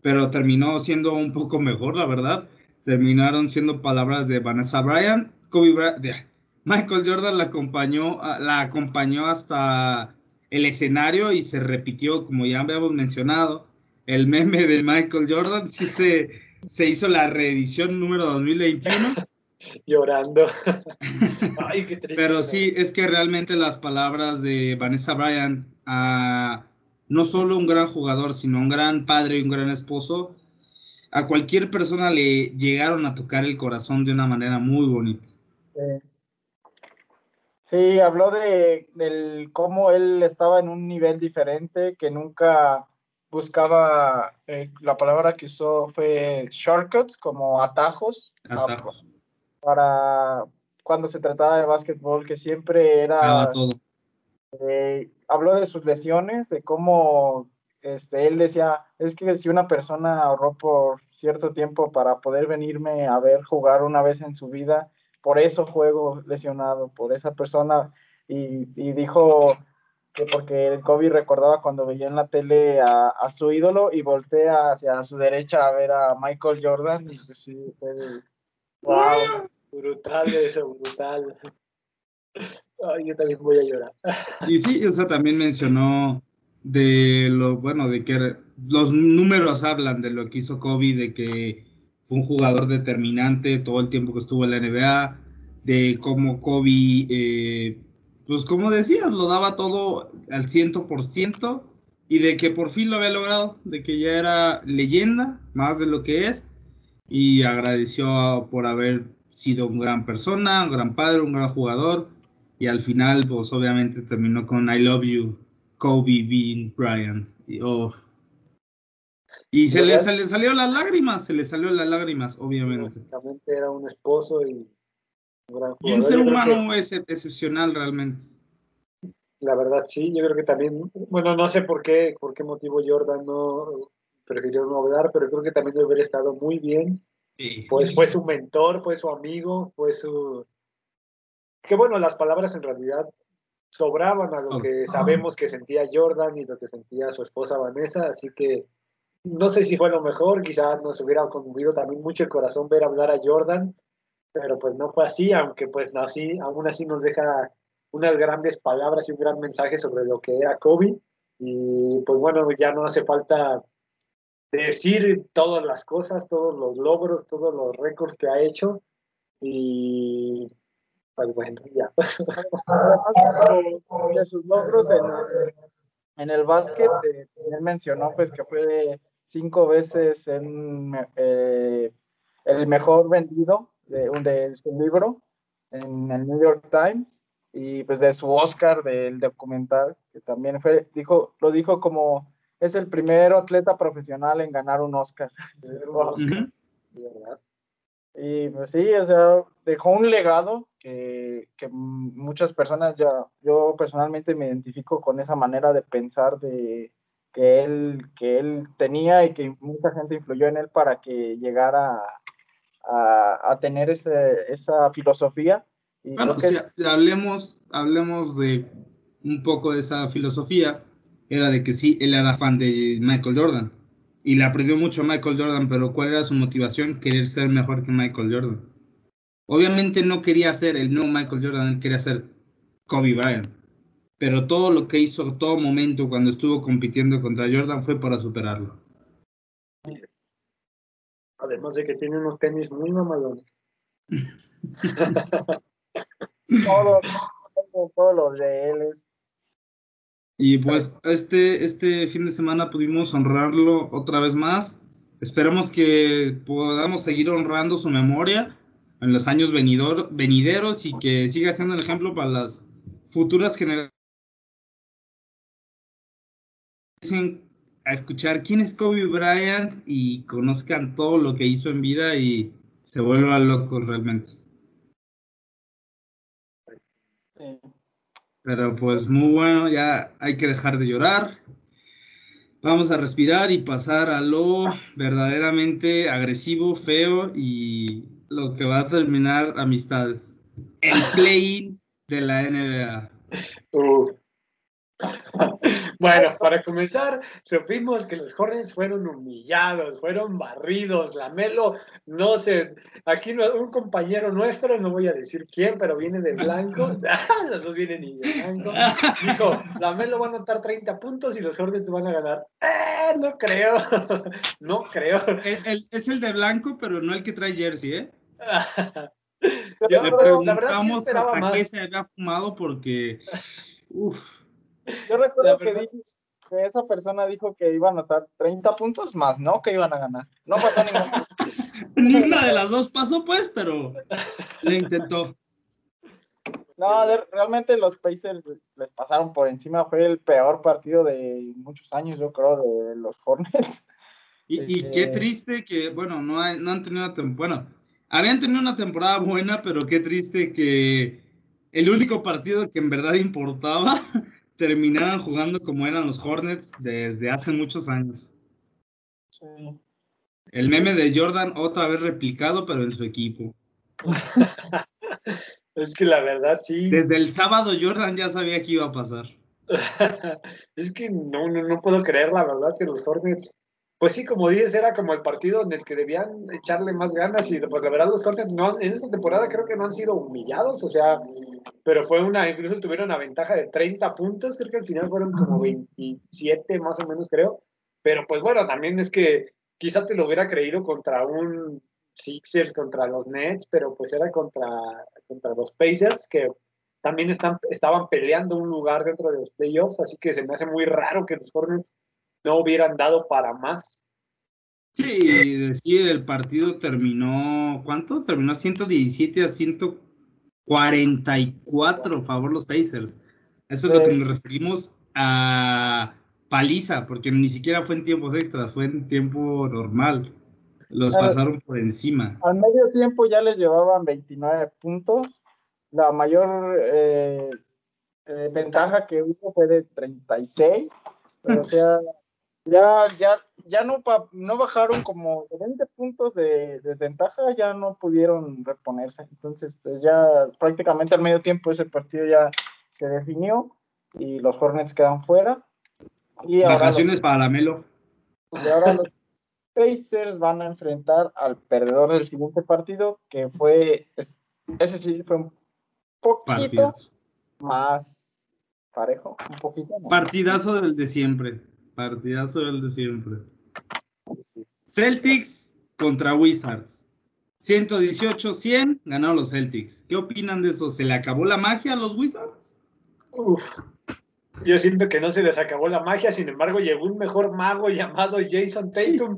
pero terminó siendo un poco mejor, la verdad. Terminaron siendo palabras de Vanessa Bryan, Kobe Bryant, Michael Jordan la acompañó, la acompañó hasta el escenario y se repitió, como ya habíamos mencionado, el meme de Michael Jordan, sí se, se hizo la reedición número 2021 llorando. Pero sí, es que realmente las palabras de Vanessa Bryan, a no solo un gran jugador, sino un gran padre y un gran esposo, a cualquier persona le llegaron a tocar el corazón de una manera muy bonita. Sí, habló de del cómo él estaba en un nivel diferente, que nunca buscaba, eh, la palabra que usó fue shortcuts, como atajos, Atajos. Para cuando se trataba de básquetbol, que siempre era... Todo. eh, habló de sus lesiones, de cómo este, él decía, es que si una persona ahorró por cierto tiempo para poder venirme a ver jugar una vez en su vida, por eso juego lesionado, por esa persona, y, y dijo que porque el Kobe recordaba cuando veía en la tele a, a su ídolo y voltea hacia su derecha a ver a Michael Jordan, y pues sí, de, wow. Brutal eso, brutal. Ay, yo también voy a llorar. Y sí, o sea, también mencionó de lo, bueno, de que los números hablan de lo que hizo Kobe, de que fue un jugador determinante todo el tiempo que estuvo en la NBA, de cómo Kobe, eh, pues como decías, lo daba todo al 100% y de que por fin lo había logrado, de que ya era leyenda, más de lo que es, y agradeció por haber sido una gran persona, un gran padre, un gran jugador, y al final, pues obviamente terminó con I love you, Kobe Bean Bryant. Y, oh. y se, le, se le salieron las lágrimas, se le salieron las lágrimas, obviamente. Básicamente era un esposo y un gran Y un jugador. ser humano es excepcional realmente. que, la verdad, sí, yo creo que también, bueno, no sé por qué, por qué motivo Jordan no prefirió no hablar, pero creo que también debe haber estado muy bien. Pues fue su mentor, fue su amigo, fue su... Que bueno, las palabras en realidad sobraban a lo que sabemos que sentía Jordan y lo que sentía su esposa Vanessa, así que no sé si fue lo mejor, quizás nos hubiera conmovido también mucho el corazón ver hablar a Jordan, pero pues no fue así, aunque pues no, así, aún así nos deja unas grandes palabras y un gran mensaje sobre lo que era Kobe, y pues bueno, ya no hace falta decir todas las cosas, todos los logros, todos los récords que ha hecho, y pues bueno, ya. De, sus logros en, en el básquet, eh, él mencionó pues que fue cinco veces en, eh, el mejor vendido de, de su libro en el New York Times y pues de su Oscar del documental que también fue dijo lo dijo como es el primer atleta profesional en ganar un Oscar. Ujú. ¿verdad? Y pues sí, o sea, dejó un legado que, que muchas personas ya, yo personalmente me identifico con esa manera de pensar de que él, que él tenía y que mucha gente influyó en él para que llegara a, a, tener ese, esa filosofía. Y Bueno, creo que si es- hablemos, hablemos de un poco de esa filosofía, era de que sí, él era fan de Michael Jordan y le aprendió mucho a Michael Jordan, pero ¿cuál era su motivación? Querer ser mejor que Michael Jordan. Obviamente no quería ser el nuevo Michael Jordan, él quería ser Kobe Bryant, pero todo lo que hizo, todo momento cuando estuvo compitiendo contra Jordan fue para superarlo. Además de que tiene unos tenis muy mamalones. todo, todo, todo lo de él es Y pues este, este fin de semana pudimos honrarlo otra vez más. Esperamos que podamos seguir honrando su memoria en los años venidor- venideros y que siga siendo el ejemplo para las futuras generaciones a escuchar quién es Kobe Bryant y conozcan todo lo que hizo en vida y se vuelvan locos realmente. eh, Pero pues muy bueno, ya hay que dejar de llorar. Vamos a respirar y pasar a lo verdaderamente agresivo, feo y lo que va a terminar amistades. El play de la NBA. Uf. Bueno, para comenzar, supimos que los Hornets fueron humillados, fueron barridos. Lamelo, no sé, aquí no- un compañero nuestro, no voy a decir quién, pero viene de blanco. los dos vienen y de blanco. Dijo, Lamelo va a anotar 30 puntos y los Hornets van a ganar. Eh, no creo, no creo. El- el- es el de blanco, pero no el que trae jersey, ¿eh? Yo, Le la verdad, sí preguntamos hasta más. qué se había fumado porque, uff, Yo recuerdo que, di- que esa persona dijo que iba a anotar 30 puntos más, ¿no? Que iban a ganar. No pasó ningún. ni una de las dos pasó pues, pero le intentó. No, realmente los Pacers les pasaron por encima. Fue el peor partido de muchos años, yo creo, de los Hornets. Y, y qué este triste que, bueno, no, no han tenido una bueno, habían tenido una temporada buena, pero qué triste que el único partido que en verdad importaba terminaran jugando como eran los Hornets desde hace muchos años. Sí. El meme de Jordan otra vez replicado, pero en su equipo. es que la verdad sí. Desde el sábado Jordan ya sabía que iba a pasar. es que no, no, no puedo creer la verdad que los Hornets pues sí, como dices, era como el partido en el que debían echarle más ganas y pues la verdad los Hornets no, en esta temporada creo que no han sido humillados, o sea, pero fue una, incluso tuvieron una ventaja de 30 puntos, creo que al final fueron como 27 más o menos creo, pero pues bueno, también es que quizá te lo hubiera creído contra un Sixers, contra los Nets, pero pues era contra, contra los Pacers que también están, estaban peleando un lugar dentro de los playoffs, así que se me hace muy raro que los Hornets no hubieran dado para más. Sí, sí, el partido terminó, ¿cuánto? Terminó 117 a 144 a favor los Pacers. Eso es lo que nos referimos a paliza, porque ni siquiera fue en tiempos extras, fue en tiempo normal. Los pasaron por encima. Al medio tiempo ya les llevaban 29 puntos. La mayor eh, eh, ventaja que hubo fue de 36. o sea, ya, ya, ya no, no bajaron como 20 puntos de desventaja, ya no pudieron reponerse. Entonces, pues ya prácticamente al medio tiempo ese partido ya se definió y los Hornets quedan fuera. Y Vacaciones para la Melo. Y ahora los Pacers van a enfrentar al perdedor del siguiente partido, que fue, ese sí fue un poquito más parejo, un poquito Partidazo del de siempre. Partidazo del de siempre. Celtics contra Wizards. 118-100 ganaron los Celtics. ¿Qué opinan de eso? ¿Se le acabó la magia a los Wizards? Yo siento que no se les acabó la magia, sin embargo, llegó un mejor mago llamado Jason Tatum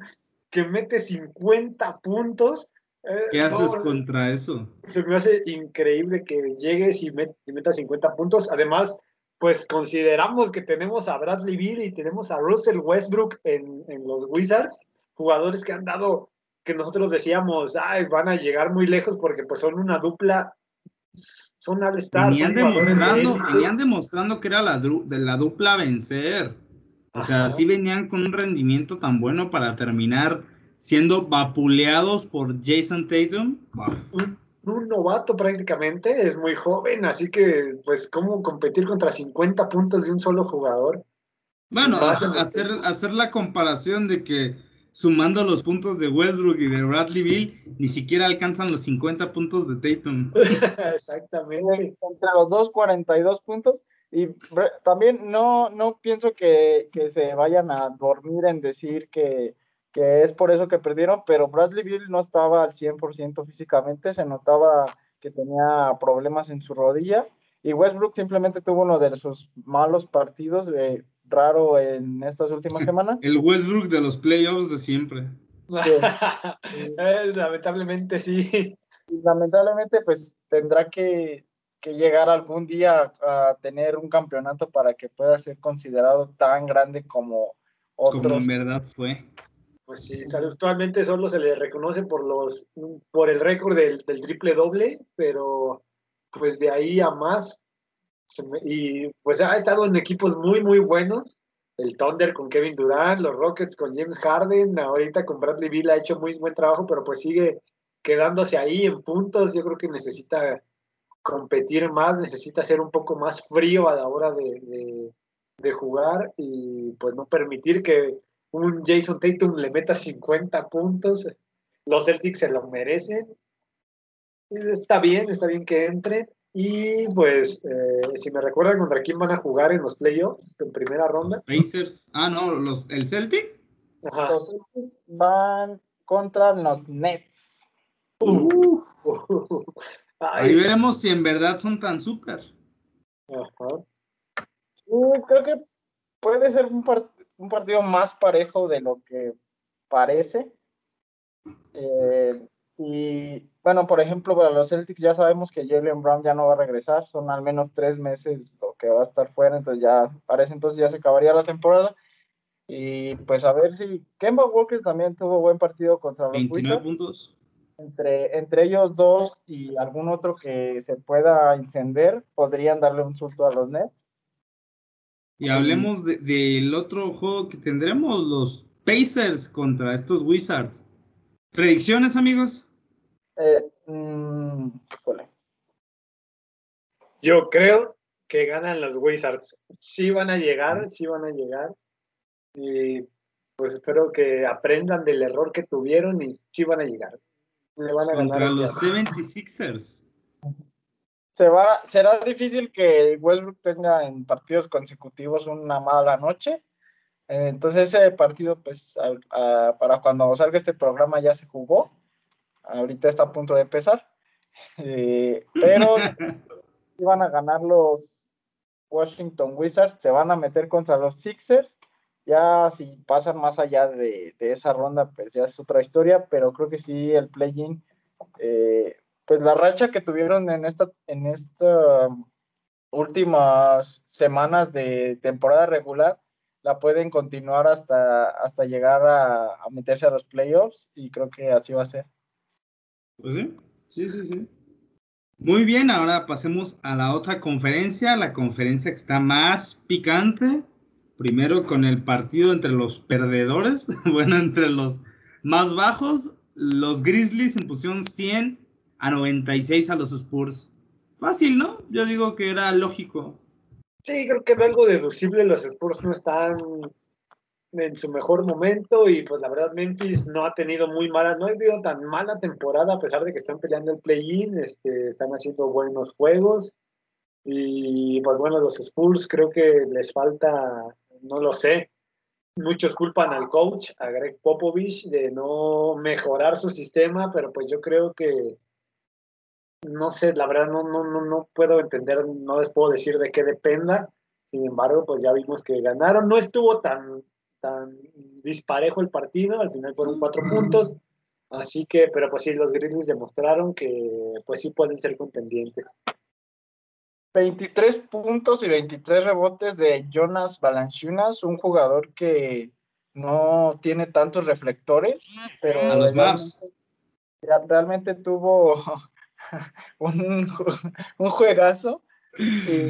que mete 50 puntos. Eh, ¿Qué haces contra eso? Se me hace increíble que llegues y, meta 50 puntos. Además, pues consideramos que tenemos a Bradley Beal y tenemos a Russell Westbrook en, los Wizards, jugadores que han dado, que nosotros decíamos, ay, van a llegar muy lejos porque pues son una dupla, son al estar. Venían demostrando, venían demostrando que era la, de la dupla a vencer. O sea, sí venían con un rendimiento tan bueno para terminar siendo vapuleados por Jason Tatum un novato prácticamente, es muy joven, así que pues cómo competir contra 50 puntos de un solo jugador. Bueno, hacer, hacer la comparación de que sumando los puntos de Westbrook y de Bradley Bill, ni siquiera alcanzan los 50 puntos de Tatum. Exactamente. Entre los dos, 42 puntos. Y también no, no pienso que, que se vayan a dormir en decir que que es por eso que perdieron, pero Bradley Bill no estaba al 100% físicamente, se notaba que tenía problemas en su rodilla y Westbrook simplemente tuvo uno de sus malos partidos, eh, raro en estas últimas semanas. El Westbrook de los playoffs de siempre. Lamentablemente sí. lamentablemente pues tendrá que, que llegar algún día a tener un campeonato para que pueda ser considerado tan grande como otros. Como en verdad fue. Pues sí, actualmente solo se le reconoce por los por el récord del, triple doble, pero pues de ahí a más y pues ha estado en equipos muy muy buenos, el Thunder con Kevin Durant, los Rockets con James Harden, ahorita con Bradley Bill ha hecho muy buen trabajo, pero pues sigue quedándose ahí en puntos, yo creo que necesita competir más, necesita ser un poco más frío a la hora de, de jugar y pues no permitir que un Jason Tatum le meta 50 puntos, los Celtics se lo merecen. Está bien, está bien que entren. Y pues, eh, si me recuerdan contra quién van a jugar en los playoffs en primera ronda. Los Pacers. Ah, no, los, ¿el Celtic? Los Celtics van contra los Nets. Ahí veremos si en verdad son tan súper. Ajá. creo que puede ser un, partido un partido más parejo de lo que parece. Eh, Y bueno, por ejemplo, para los Celtics ya sabemos que Jalen Brown ya no va a regresar, son al menos tres meses lo que va a estar fuera, entonces ya parece entonces ya se acabaría la temporada. Y pues a ver si Kemba Walker también tuvo buen partido contra los 29 puntos. Entre, entre ellos dos y algún otro que se pueda encender, podrían darle un susto a los Nets. Y hablemos del otro juego que tendremos, los Pacers contra estos Wizards. ¿Predicciones, amigos? Eh, mm, Yo creo que ganan los Wizards. Sí van a llegar, sí van a llegar. Y pues espero que aprendan del error que tuvieron y sí van a llegar. Le van a Contra ganar los 76ers. Se va, será difícil que Westbrook tenga en partidos consecutivos una mala noche. Entonces ese partido, pues, para cuando salga este programa ya se jugó. Ahorita está a punto de empezar. Eh, pero iban a ganar los Washington Wizards, se van a meter contra los Sixers ya si pasan más allá de, esa ronda, pues ya es otra historia, pero creo que sí el play-in, eh, pues la racha que tuvieron en esta, en estas últimas semanas de temporada regular, la pueden continuar hasta, hasta llegar a, a meterse a los playoffs y creo que así va a ser. Pues sí, sí, sí, sí. Muy bien, ahora pasemos a la otra conferencia, la conferencia que está más picante, Primero con el partido entre los perdedores, bueno, entre los más bajos, los Grizzlies impusieron 100 a 96 a los Spurs. Fácil, ¿no? Yo digo que era lógico. Sí, creo que era algo deducible. Los Spurs no están en su mejor momento y pues la verdad Memphis no ha tenido muy mala, no ha tenido tan mala temporada a pesar de que están peleando el play-in, este, están haciendo buenos juegos y pues bueno, los Spurs creo que les falta no lo sé. Muchos culpan al coach, a Greg Popovich, de no mejorar su sistema, pero pues yo creo que, no sé, la verdad no, no, no, no puedo entender, no les puedo decir de qué dependa. Sin embargo, pues ya vimos que ganaron. No estuvo tan, tan disparejo el partido, al final fueron cuatro puntos. Así que, pero pues sí, los Grizzlies demostraron que pues sí pueden ser contendientes. 23 puntos y 23 rebotes de Jonas Valanciunas, un jugador que no tiene tantos reflectores, pero a los realmente, realmente tuvo un, un juegazo. Y,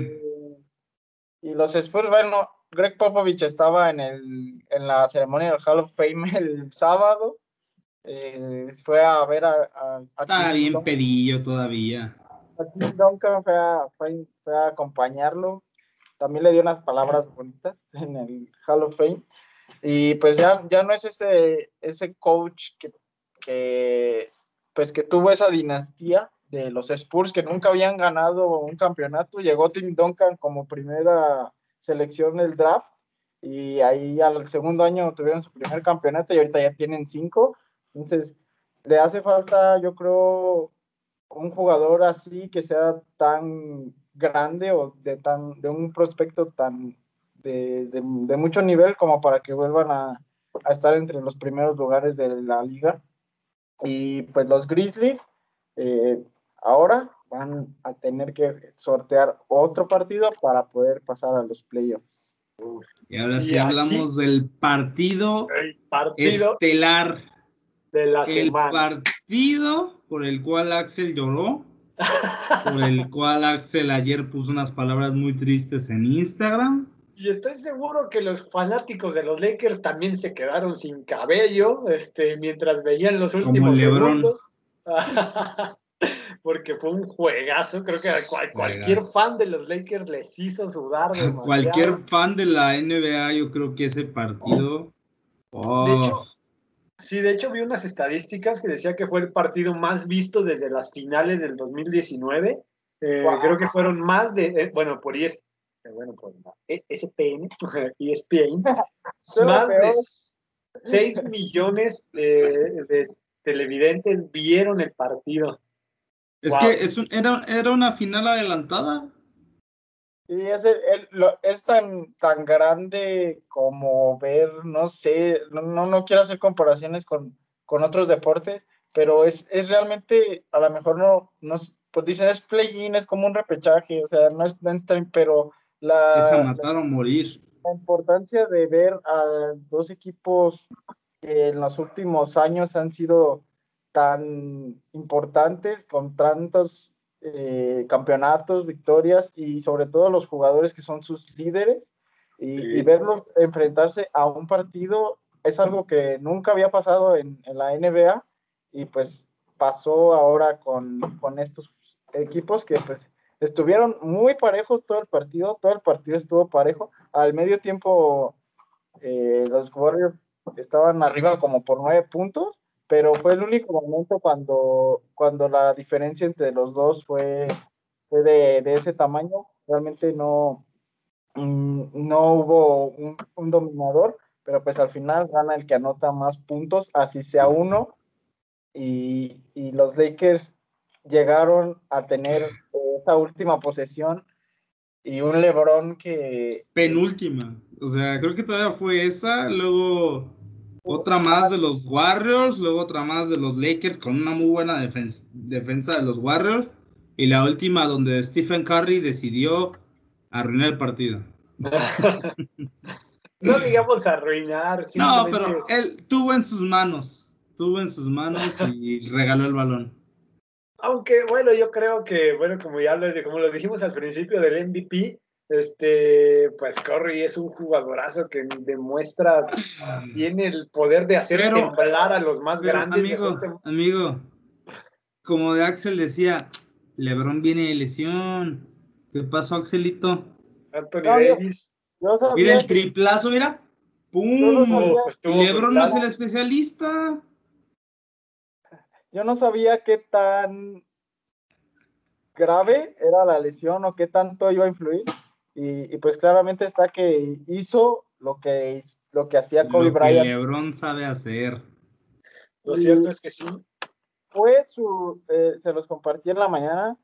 los Spurs, bueno, Greg Popovich estaba en, el, en la ceremonia del Hall of Fame el sábado. Eh, fue a ver a. a, bien pedillo todavía. Duncan fue a, fue, a, acompañarlo. También le dio unas palabras bonitas en el Hall of Fame. Y pues ya, ya no es ese, ese coach que, que, pues que tuvo esa dinastía de los Spurs que nunca habían ganado un campeonato. Llegó Tim Duncan como primera selección del draft y ahí al segundo año tuvieron su primer campeonato y ahorita ya tienen cinco. Entonces, le hace falta, yo creo, un jugador así que sea tan grande o de tan de un prospecto tan de, mucho nivel como para que vuelvan a, estar entre los primeros lugares de la liga y pues los Grizzlies eh, ahora van a tener que sortear otro partido para poder pasar a los playoffs. Y ahora sí hablamos del partido, estelar de la el partido por el cual Axel lloró, por el cual Axel ayer puso unas palabras muy tristes en Instagram. Y estoy seguro que los fanáticos de los Lakers también se quedaron sin cabello este, mientras veían los últimos segundos. Porque fue un juegazo, creo que cualquier fan de los Lakers les hizo sudar. Cualquier fan de la NBA, yo creo que ese partido. Sí, de hecho vi unas estadísticas que decía que fue el partido más visto desde las finales del 2019. Eh, creo que fueron más de, eh, bueno, por ESPN, eh, bueno, por ESPN, ESPN, más de 6 millones de, televidentes vieron el partido. Es que es era, era una final adelantada. Sí, es, es tan, tan grande como ver, no sé, no, no, quiero hacer comparaciones con, con otros deportes, pero es, es realmente, a lo mejor no, no pues dicen es play-in, es como un repechaje, o sea, no es, no pero la... Es a matar o morir. La importancia de ver a dos equipos que en los últimos años han sido tan importantes, con tantos eh, campeonatos, victorias y sobre todo los jugadores que son sus líderes y, verlos enfrentarse a un partido es algo que nunca había pasado en, en la NBA y pues pasó ahora con, con, estos equipos que pues estuvieron muy parejos todo el partido, todo el partido estuvo parejo. Al medio tiempo eh, los Warriors estaban arriba como por nueve puntos, pero fue el único momento cuando, cuando la diferencia entre los dos fue, fue de, de ese tamaño. Realmente no, mm, no hubo un, dominador, pero pues al final gana el que anota más puntos, así sea uno y, los Lakers llegaron a tener esa última posesión y un LeBron que... Penúltima. O sea, creo que todavía fue esa, luego otra más de los Warriors, luego otra más de los Lakers con una muy buena defensa, defensa de los Warriors y la última donde Stephen Curry decidió arruinar el partido. no digamos arruinar. No, pero él tuvo en sus manos tuvo en sus manos y regaló el balón. Aunque, bueno, yo creo que, bueno, como ya lo, como lo dijimos al principio del MVP, este, pues Curry es un jugadorazo que demuestra, tiene el poder de hacer temblar a los más grandes. Amigo, amigo, como de Axel decía, Lebron viene de lesión. ¿Qué pasó, Axelito? Anthony Davis. mira el triplazo, mira. ¡Pum! Pues Lebron no es el especialista yo no sabía qué tan grave era la lesión o qué tanto iba a influir. Y, pues claramente está que hizo lo que, lo que hacía Kobe Bryant. LeBron sabe hacer. Lo cierto es que sí. Fue su, eh, se los compartí en la mañana,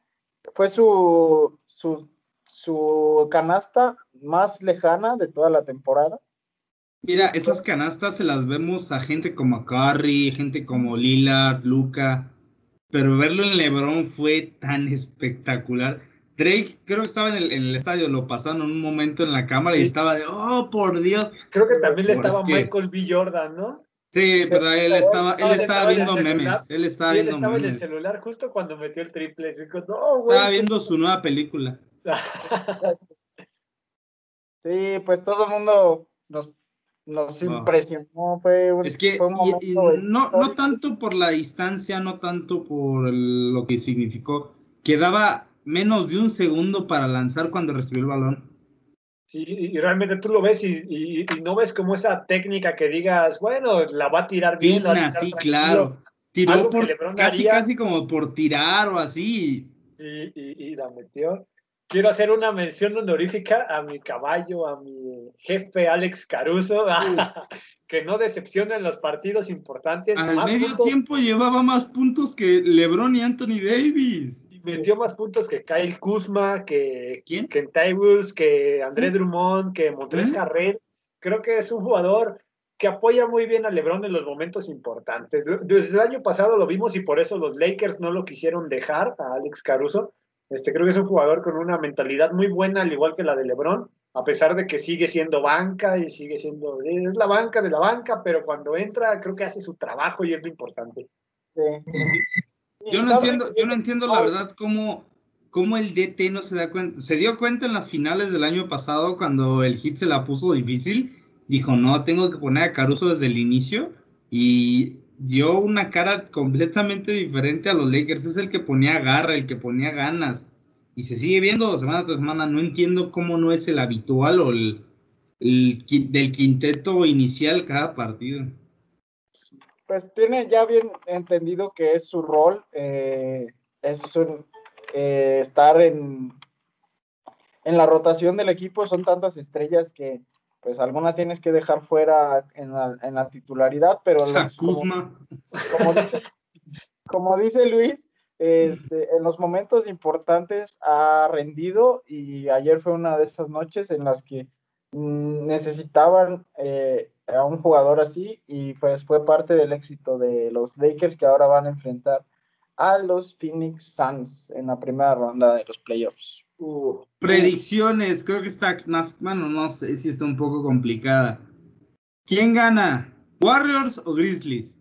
fue su, su, su canasta más lejana de toda la temporada. Mira, esas canastas se las vemos a gente como Curry, gente como Lila, Luca, pero verlo en LeBron fue tan espectacular. Drake, creo que estaba en el, estadio, lo pasaron en un momento en la cámara y estaba de, oh, por Dios. Creo que también le estaba Michael B. Jordan, ¿no? Sí, pero él estaba, él estaba viendo memes. Él estaba viendo él estaba en el celular justo cuando metió el triple. estaba viendo su nueva película. sí, pues todo el mundo nos nos impresionó. Fue un, es que no, no tanto por la distancia, no tanto por lo que significó, quedaba menos de un segundo para lanzar cuando recibió el balón. Sí, y realmente tú lo ves y, no ves como esa técnica que digas, bueno, la va a tirar bien. sí, claro. Tiró por, casi, casi como por tirar o así. Sí, y, y la metió. Quiero hacer una mención honorífica a mi caballo, a mi jefe Alex Caruso, que no decepciona en los partidos importantes. Al medio tiempo llevaba más puntos que LeBron y Anthony Davis. Metió más puntos que Kyle Kuzma, que, ¿Quién? que que André Drummond, que Montrés ¿Eh? Creo que es un jugador que apoya muy bien a LeBron en los momentos importantes. Desde el año pasado lo vimos y por eso los Lakers no lo quisieron dejar a Alex Caruso este, creo que es un jugador con una mentalidad muy buena, al igual que la de LeBron, a pesar de que sigue siendo banca y sigue siendo, es la banca de la banca, pero cuando entra creo que hace su trabajo y es lo importante. Yo no entiendo, yo no entiendo la verdad cómo, cómo el DT no se da cuenta. Se dio cuenta en las finales del año pasado cuando el hit se la puso difícil. Dijo, no, tengo que poner a Caruso desde el inicio. Y dio una cara completamente diferente a los Lakers. Es el que ponía garra, el que ponía ganas. Y se sigue viendo semana tras semana. No entiendo cómo no es el habitual o el, del quinteto inicial cada partido. Pues tiene ya bien entendido que es su rol. Eh, es eh, estar en, en la rotación del equipo. Son tantas estrellas que pues alguna tienes que dejar fuera en la, titularidad, pero como, dice, Luis, este, en los momentos importantes ha rendido y ayer fue una de esas noches en las que mm, necesitaban eh, a un jugador así y pues fue parte del éxito de los Lakers que ahora van a enfrentar a los Phoenix Suns en la primera ronda de los playoffs. Uh, Predicciones, creo que está más, bueno, no sé si está un poco complicada. ¿Quién gana? ¿Warriors o Grizzlies?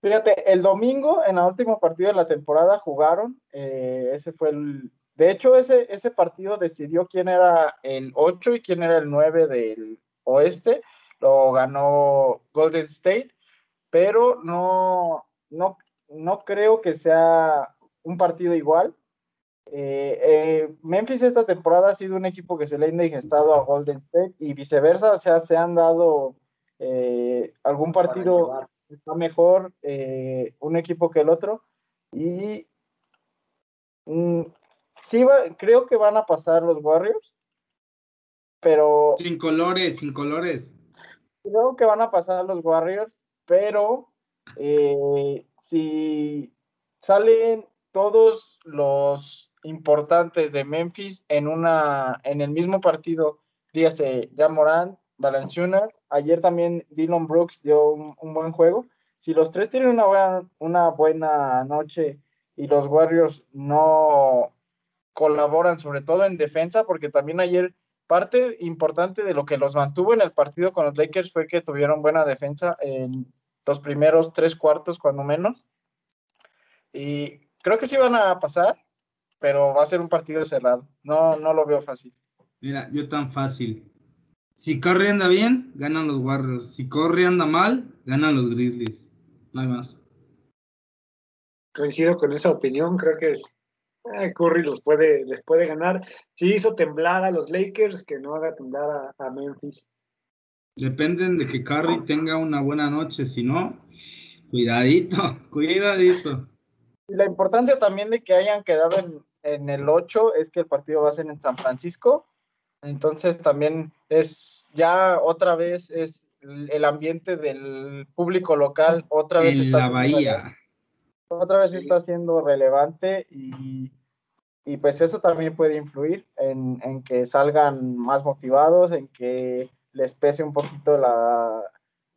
Fíjate, el domingo en el último partido de la temporada jugaron, eh, ese fue el, de hecho ese, ese partido decidió quién era el 8 y quién era el 9 del oeste, lo ganó Golden State, pero no, no, no creo que sea un partido igual. Eh, eh, Memphis esta temporada ha sido un equipo que se le ha indigestado a Golden State y viceversa, o sea, se han dado eh, algún partido está mejor un equipo que el otro y mm, sí creo que van a pasar los Warriors, pero sin colores, sin colores. Creo que van a pasar los Warriors, pero si salen todos los importantes de Memphis en una en el mismo partido, dígase ya Morán, Valanciunas, ayer también Dylan Brooks dio un, buen juego. Si los tres tienen una buena, una buena noche y los Warriors no colaboran, sobre todo en defensa, porque también ayer parte importante de lo que los mantuvo en el partido con los Lakers fue que tuvieron buena defensa en los primeros tres cuartos, cuando menos. Y creo que sí van a pasar, pero va a ser un partido cerrado. No, no lo veo fácil. Mira, yo tan fácil. Si Curry anda bien, ganan los Warriors. Si Curry anda mal, ganan los Grizzlies. No hay más. Coincido con esa opinión, creo que es, Curry los puede, les puede ganar. Si hizo temblar a los Lakers, que no haga temblar a, a Memphis. Dependen de que Curry tenga una buena noche, si no, cuidadito, cuidadito. Y la importancia también de que hayan quedado en, en el 8 es que el partido va a ser en San Francisco. Entonces también es ya otra vez es el ambiente del público local otra vez en la bahía. Otra vez está siendo relevante y, y, pues eso también puede influir en, en, que salgan más motivados, en que les pese un poquito la,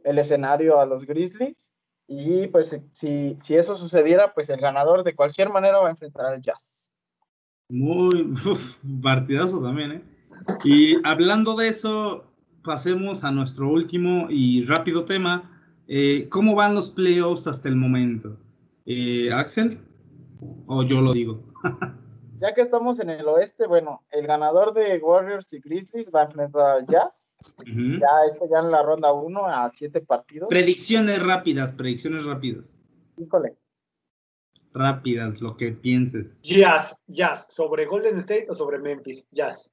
el escenario a los Grizzlies y pues si, si eso sucediera, pues el ganador de cualquier manera va a enfrentar al Jazz. Muy partidazo también, ¿eh? Y hablando de eso, pasemos a nuestro último y rápido tema. Eh, ¿Cómo van los playoffs hasta el momento? Eh, ¿Axel? ¿O yo lo digo? ya que estamos en el oeste, bueno, el ganador de Warriors y Grizzlies va a enfrentar al Jazz. Ya esto ya en la ronda 1 a 7 partidos. Predicciones rápidas, predicciones rápidas. Híjole. Rápidas, lo que pienses. Jazz, Jazz, sobre Golden State o sobre Memphis, Jazz.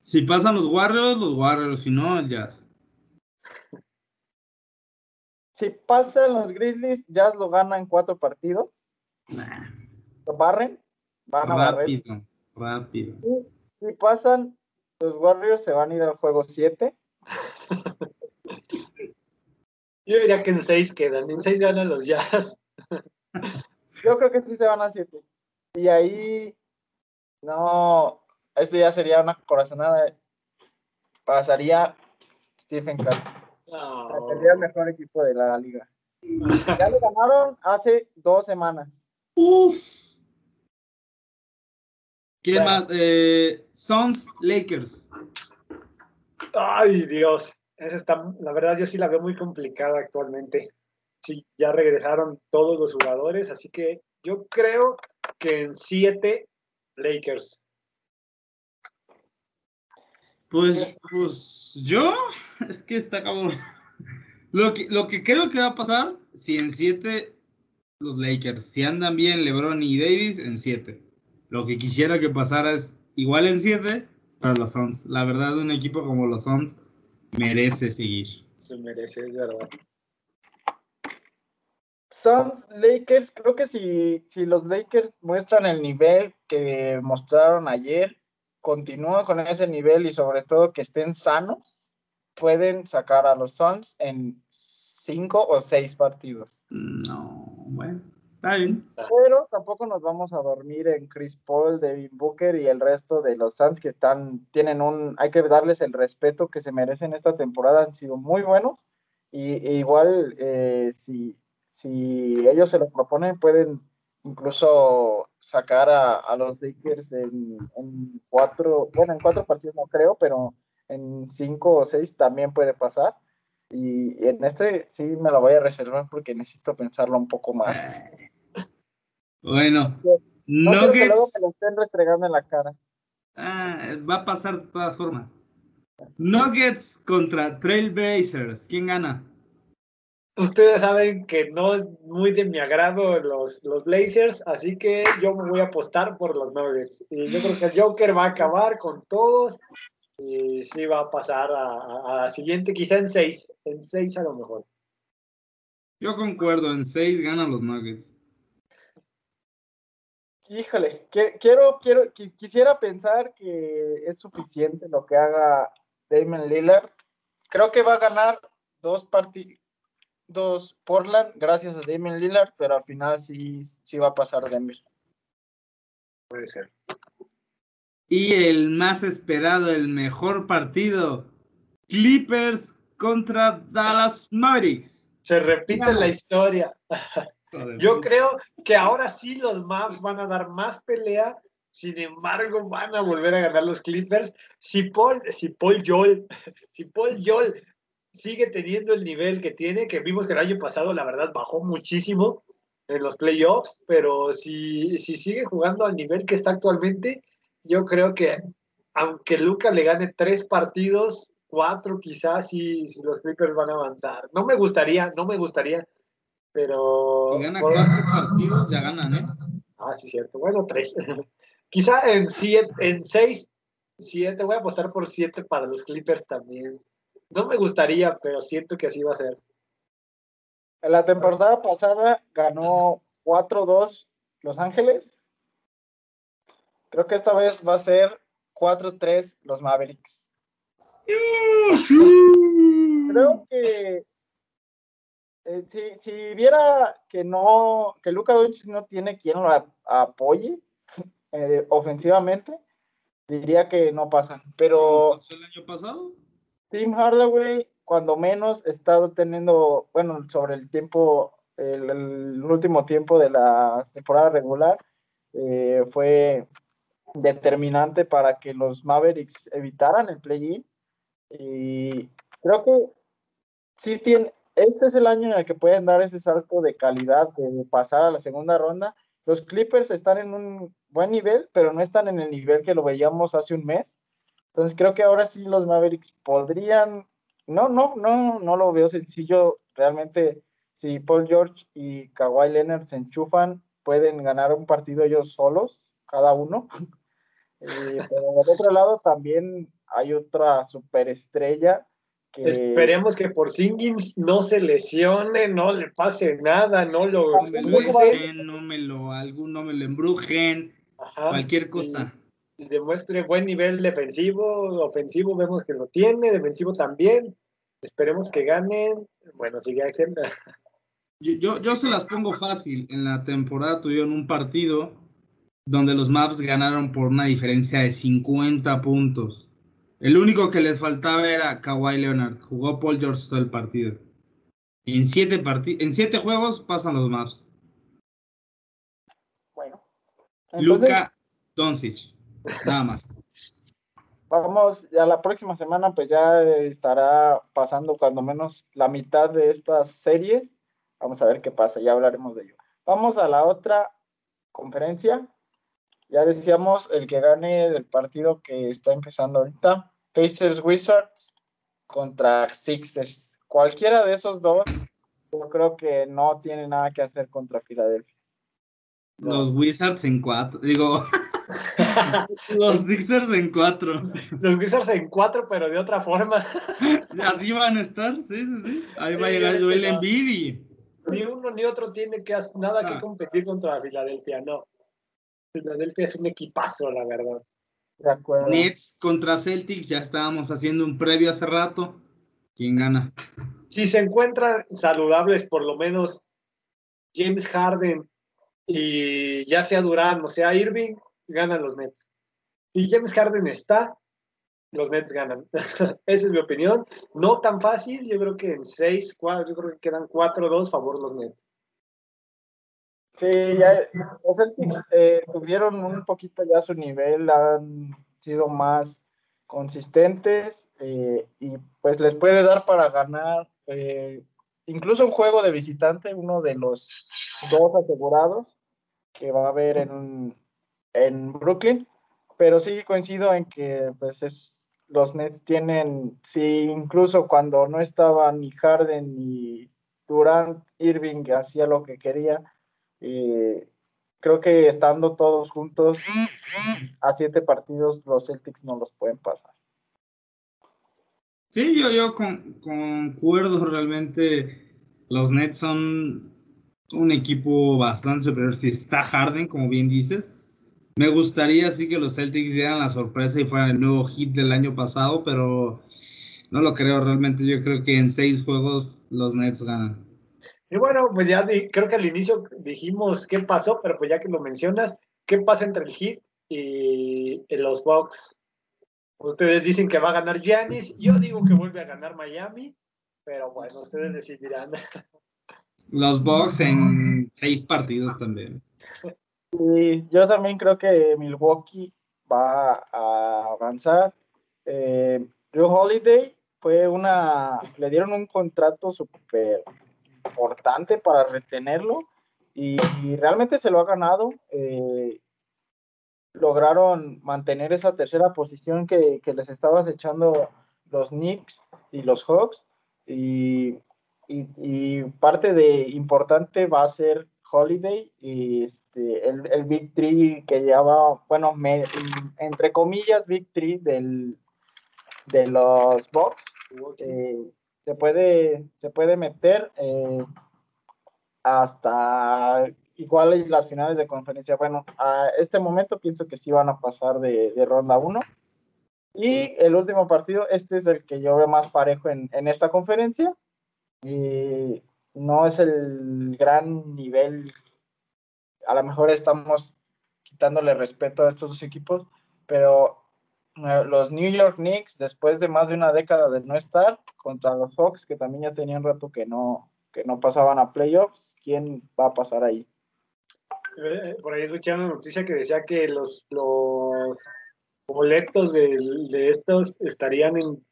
Si pasan los Warriors, los Warriors, si no, Jazz. Si pasan los Grizzlies, Jazz lo gana en cuatro partidos. Nah barren, van a rápido, Rápido, Si pasan, los Warriors se van a ir al juego 7. Yo diría que en 6 quedan, en 6 ganan los Jazz. Yo creo que sí se van al 7. Y ahí, no, eso ya sería una corazonada. Pasaría Stephen Curry. Sería el mejor equipo de la liga. Ya lo ganaron hace dos semanas. Uf. ¿Quién más? Eh, Sons Lakers. Ay, Dios. Esa está, la verdad, yo sí la veo muy complicada actualmente. Sí, ya regresaron todos los jugadores, así que yo creo que en siete Lakers. Pues, pues yo, es que está como. Lo que, lo que creo que va a pasar, si en siete los Lakers, si andan bien LeBron y Davis, en siete. Lo que quisiera que pasara es igual en 7 para los Suns. La verdad, un equipo como los Suns merece seguir. Se merece, es verdad. Suns, Lakers, creo que si, si los Lakers muestran el nivel que mostraron ayer, continúan con ese nivel y sobre todo que estén sanos, pueden sacar a los Suns en cinco o seis partidos. No. Está bien. Pero tampoco nos vamos a dormir en Chris Paul, Devin Booker y el resto de los Suns que están, tienen un, hay que darles el respeto que se merecen esta temporada, han sido muy buenos. Y e igual, eh, si, si ellos se lo proponen, pueden incluso sacar a, a los Lakers en, en, cuatro, bueno, en cuatro partidos no creo, pero en cinco o seis también puede pasar. Y en este sí me lo voy a reservar porque necesito pensarlo un poco más. Bueno, no Nuggets. Que luego me lo estén restregando en la cara. Ah, va a pasar de todas formas. Nuggets contra Trailblazers. ¿Quién gana? Ustedes saben que no es muy de mi agrado los, los Blazers, así que yo me voy a apostar por los Nuggets. Y yo creo que el Joker va a acabar con todos y sí va a pasar a, la siguiente, quizá en seis, en seis a lo mejor. Yo concuerdo, en seis ganan los Nuggets. Híjole, quiero, quiero, quisiera pensar que es suficiente lo que haga Damon Lillard. Creo que va a ganar dos partidos dos Portland gracias a Damien Lillard, pero al final sí, sí va a pasar Denver. Puede ser. Y el más esperado, el mejor partido, Clippers contra Dallas Mavericks. Se repite la historia. Yo creo que ahora sí los Mavs van a dar más pelea, sin embargo van a volver a ganar los Clippers. Si Paul, si Paul Joel, si Paul Joel sigue teniendo el nivel que tiene, que vimos que el año pasado, la verdad, bajó muchísimo en los playoffs, pero si, si sigue jugando al nivel que está actualmente, yo creo que aunque Luca le gane tres partidos, cuatro quizás, si, si los Clippers van a avanzar. No me gustaría, no me gustaría, pero... Si gana cuatro partidos, ya ganan, ¿eh? Ah, sí, cierto. Bueno, tres. Quizá en siete, en seis, siete, voy a apostar por siete para los Clippers también. No me gustaría, pero siento que así va a ser. En la temporada pasada ganó 4-2 Los Ángeles. Creo que esta vez va a ser 4-3 los Mavericks. Creo que eh, si, viera que no, que Luca Doncic no tiene quien lo apoye eh, ofensivamente, diría que no pasa. Pero. el año pasado? Tim Hardaway, cuando menos, estado teniendo, bueno, sobre el tiempo, el, último tiempo de la temporada regular, eh, fue determinante para que los Mavericks evitaran el play-in. Y creo que sí tiene, este es el año en el que pueden dar ese salto de calidad, de pasar a la segunda ronda. Los Clippers están en un buen nivel, pero no están en el nivel que lo veíamos hace un mes. Entonces creo que ahora sí los Mavericks podrían, no, no, no, no lo veo sencillo. Realmente, si Paul George y Kawhi Leonard se enchufan, pueden ganar un partido ellos solos, cada uno. Eh, pero del otro lado también hay otra superestrella. Que... Esperemos que por Singins no se lesione, no le pase nada, no lo no me lo, no me lo, algo, no me lo embrujen, cualquier cosa demuestre buen nivel defensivo, ofensivo vemos que lo tiene, defensivo también. Esperemos que ganen. Bueno, sigue Axel. Yo, yo, se las pongo fácil. En la temporada tuvieron un partido donde los Maps ganaron por una diferencia de 50 puntos. El único que les faltaba era Kawhi Leonard. Jugó Paul George todo el partido. En siete, en siete juegos pasan los Maps. Bueno. Luca Doncic. Nada más. Vamos, ya la próxima semana pues ya estará pasando cuando menos la mitad de estas series. Vamos a ver qué pasa, ya hablaremos de ello. Vamos a la otra conferencia. Ya decíamos el que gane del partido que está empezando ahorita. Pacers Wizards contra Sixers. Cualquiera de esos dos, yo creo que no tiene nada que hacer contra Filadelfia. Los Wizards en cuatro, digo, los Sixers en cuatro. Los Wizards en cuatro, pero de otra forma. Así van a estar, sí, sí, sí. Ahí va a llegar Joel Embiid Ni uno ni otro tiene que nada que ah. competir contra Filadelfia, no. Filadelfia es un equipazo, la verdad. De acuerdo. Nets contra Celtics, ya estábamos haciendo un previo hace rato. ¿Quién gana? Si se encuentran saludables, por lo menos James Harden y ya sea Durán o sea Irving, ganan los Nets. Si James Harden está, los Nets ganan. Esa es mi opinión. No tan fácil, yo creo que en 6, 4, yo creo que quedan 4-2 favor los Nets. Sí, ya los Celtics eh, tuvieron un poquito ya su nivel, han sido más consistentes eh, y pues les puede dar para ganar eh, incluso un juego de visitante, uno de los dos asegurados que va a haber en, en Brooklyn, pero sí coincido en que pues es, los Nets tienen, sí, incluso cuando no estaban ni Harden ni Durant, Irving hacía lo que quería, eh, creo que estando todos juntos a siete partidos, los Celtics no los pueden pasar. Sí, yo, yo con, concuerdo realmente. Los Nets son un equipo bastante superior. Si está Harden, como bien dices, me gustaría sí que los Celtics dieran la sorpresa y fueran el nuevo hit del año pasado, pero no lo creo realmente. Yo creo que en seis juegos los Nets ganan. Y bueno, pues ya creo que al inicio dijimos qué pasó, pero pues ya que lo mencionas, ¿qué pasa entre el Heat y, los Bucks? Ustedes dicen que va a ganar Giannis, yo digo que vuelve a ganar Miami, pero bueno, ustedes decidirán. Los Bucks en seis partidos también. Sí, yo también creo que Milwaukee va a avanzar. Eh, Drew Holiday fue una, le dieron un contrato súper importante para retenerlo y, realmente se lo ha ganado. Eh, lograron mantener esa tercera posición que, les estabas echando los Knicks y los Hawks y, parte de importante va a ser Holiday y este, el, el Big Tree que lleva, bueno, entre comillas, Big Tree del, de los Bucks. Eh, se puede, se puede meter eh, hasta igual las finales de conferencia. Bueno, a este momento pienso que sí van a pasar de, ronda 1. Y el último partido, este es el que yo veo más parejo en, esta conferencia. Y no es el gran nivel. A lo mejor estamos quitándole respeto a estos dos equipos, pero los New York Knicks, después de más de una década de no estar, contra los Hawks, que también ya tenían rato que no, que no pasaban a playoffs, ¿quién va a pasar ahí? Eh, por ahí escuché una noticia que decía que los, los boletos de, de estos estarían en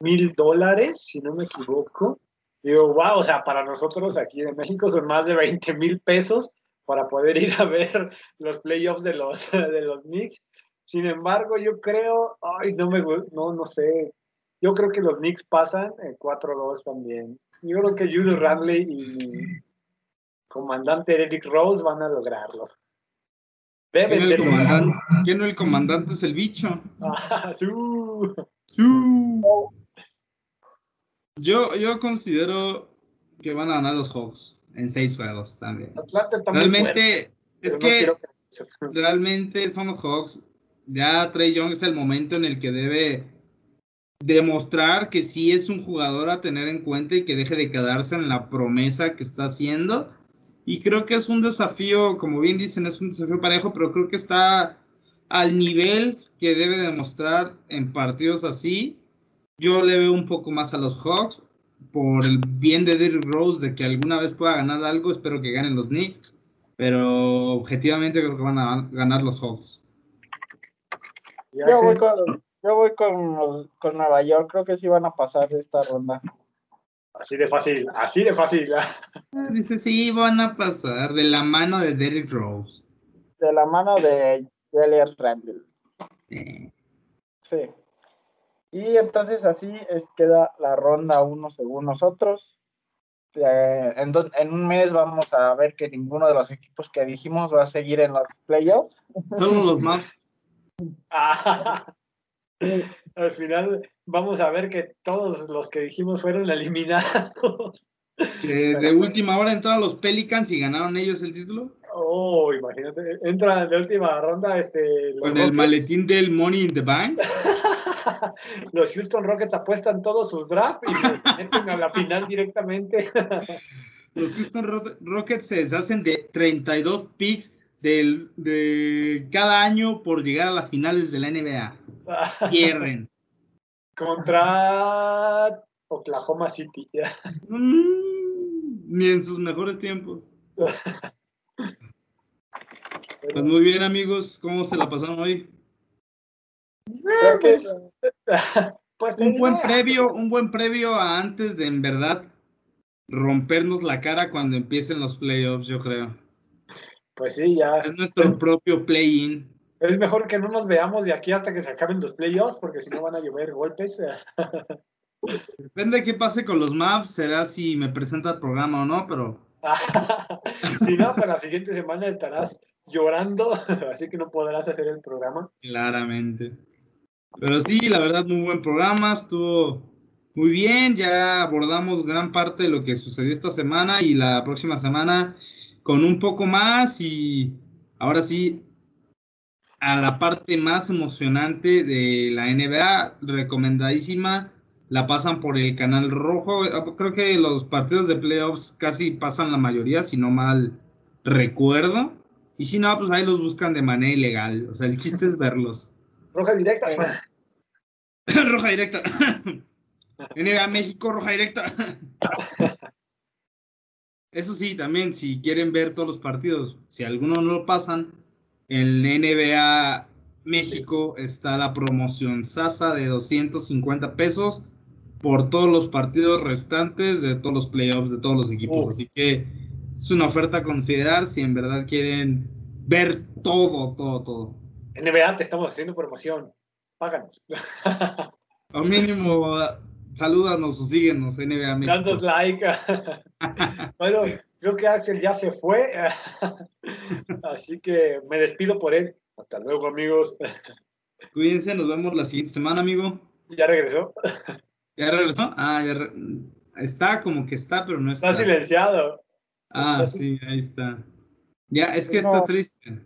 mil dólares, si no me equivoco. Digo, wow, o sea, para nosotros aquí en México son más de 20 mil pesos para poder ir a ver los playoffs de los, de los Knicks. Sin embargo, yo creo, ay, no me, no, no sé, yo creo que los Knicks pasan en 4-2 también. Yo creo que Julius Randley y comandante Eric Rose van a lograrlo. ¿Quién, el comandante, ¿Quién el comandante es el bicho? Ah, yo, yo considero que van a ganar los Hawks en seis juegos también. realmente, es que realmente son los Hawks ya Trey Young es el momento en el que debe demostrar que sí es un jugador a tener en cuenta y que deje de quedarse en la promesa que está haciendo. Y creo que es un desafío, como bien dicen, es un desafío parejo, pero creo que está al nivel que debe demostrar en partidos así. Yo le veo un poco más a los Hawks por el bien de Derrick Rose de que alguna vez pueda ganar algo. Espero que ganen los Knicks, pero objetivamente creo que van a ganar los Hawks. Yo voy, con, yo voy con, con, Nueva York, creo que sí van a pasar esta ronda. Así de fácil, así de fácil. Dice, sí, van a pasar de la mano de Derrick Rose. De la mano de Elias Randle. Sí. Y entonces así es queda la ronda uno según nosotros. Eh, en, en, un mes vamos a ver que ninguno de los equipos que dijimos va a seguir en los playoffs. Solo los más Al final vamos a ver que todos los que dijimos fueron eliminados. de última hora entraron los Pelicans y ganaron ellos el título. Oh, imagínate, entra de última ronda este. Con el maletín del Money in the Bank. los Houston Rockets apuestan todos sus drafts y se meten a la final directamente. Los Houston Rockets se deshacen de 32 picks del, de cada año por llegar a las finales de la NBA. Pierden. Contra Oklahoma City. Mm, ni en sus mejores tiempos. Pues muy bien, amigos. ¿Cómo se la pasaron hoy? Pues, un buen previo, un buen previo a antes de en verdad rompernos la cara cuando empiecen los playoffs, yo creo. Pues sí, ya. Es nuestro propio play-in. Es mejor que no nos veamos de aquí hasta que se acaben los playoffs, porque si no van a llover golpes. Depende de qué pase con los maps, será si me presenta el programa o no, pero. si no, para la siguiente semana estarás llorando, así que no podrás hacer el programa. Claramente. Pero sí, la verdad, muy buen programa, estuvo muy bien, ya abordamos gran parte de lo que sucedió esta semana y la próxima semana con un poco más y ahora sí a la parte más emocionante de la NBA, recomendadísima, la pasan por el canal rojo, creo que los partidos de playoffs casi pasan la mayoría, si no mal recuerdo. Y si no, pues ahí los buscan de manera ilegal. O sea, el chiste es verlos. Roja directa. roja directa. NBA México, roja directa. Eso sí, también, si quieren ver todos los partidos, si algunos no lo pasan, en NBA México está la promoción Sasa de 250 pesos por todos los partidos restantes de todos los playoffs de todos los equipos. Así que es una oferta a considerar si en verdad quieren ver todo, todo, todo. NBA te estamos haciendo promoción. Páganos. O mínimo, salúdanos o síguenos, NBA México. Danos like. bueno, creo que Axel ya se fue. Así que me despido por él. Hasta luego, amigos. Cuídense, nos vemos la siguiente semana, amigo. ¿Ya regresó? ¿Ya regresó? Ah, ya está como que está, pero no está. Está silenciado. Ah, sí, ahí está. Ya, es que está triste.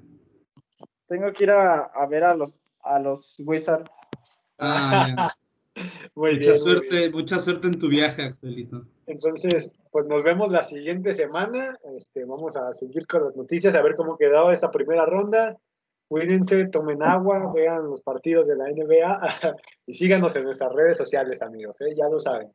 Tengo que ir a, ver a los, a los Wizards. Ah, mucha suerte, mucha suerte en tu viaje, Axelito. Entonces, pues nos vemos la siguiente semana. Este, vamos a seguir con las noticias, a ver cómo quedó esta primera ronda. Cuídense, tomen agua, vean los partidos de la NBA y síganos en nuestras redes sociales, amigos. ¿eh? Ya lo saben.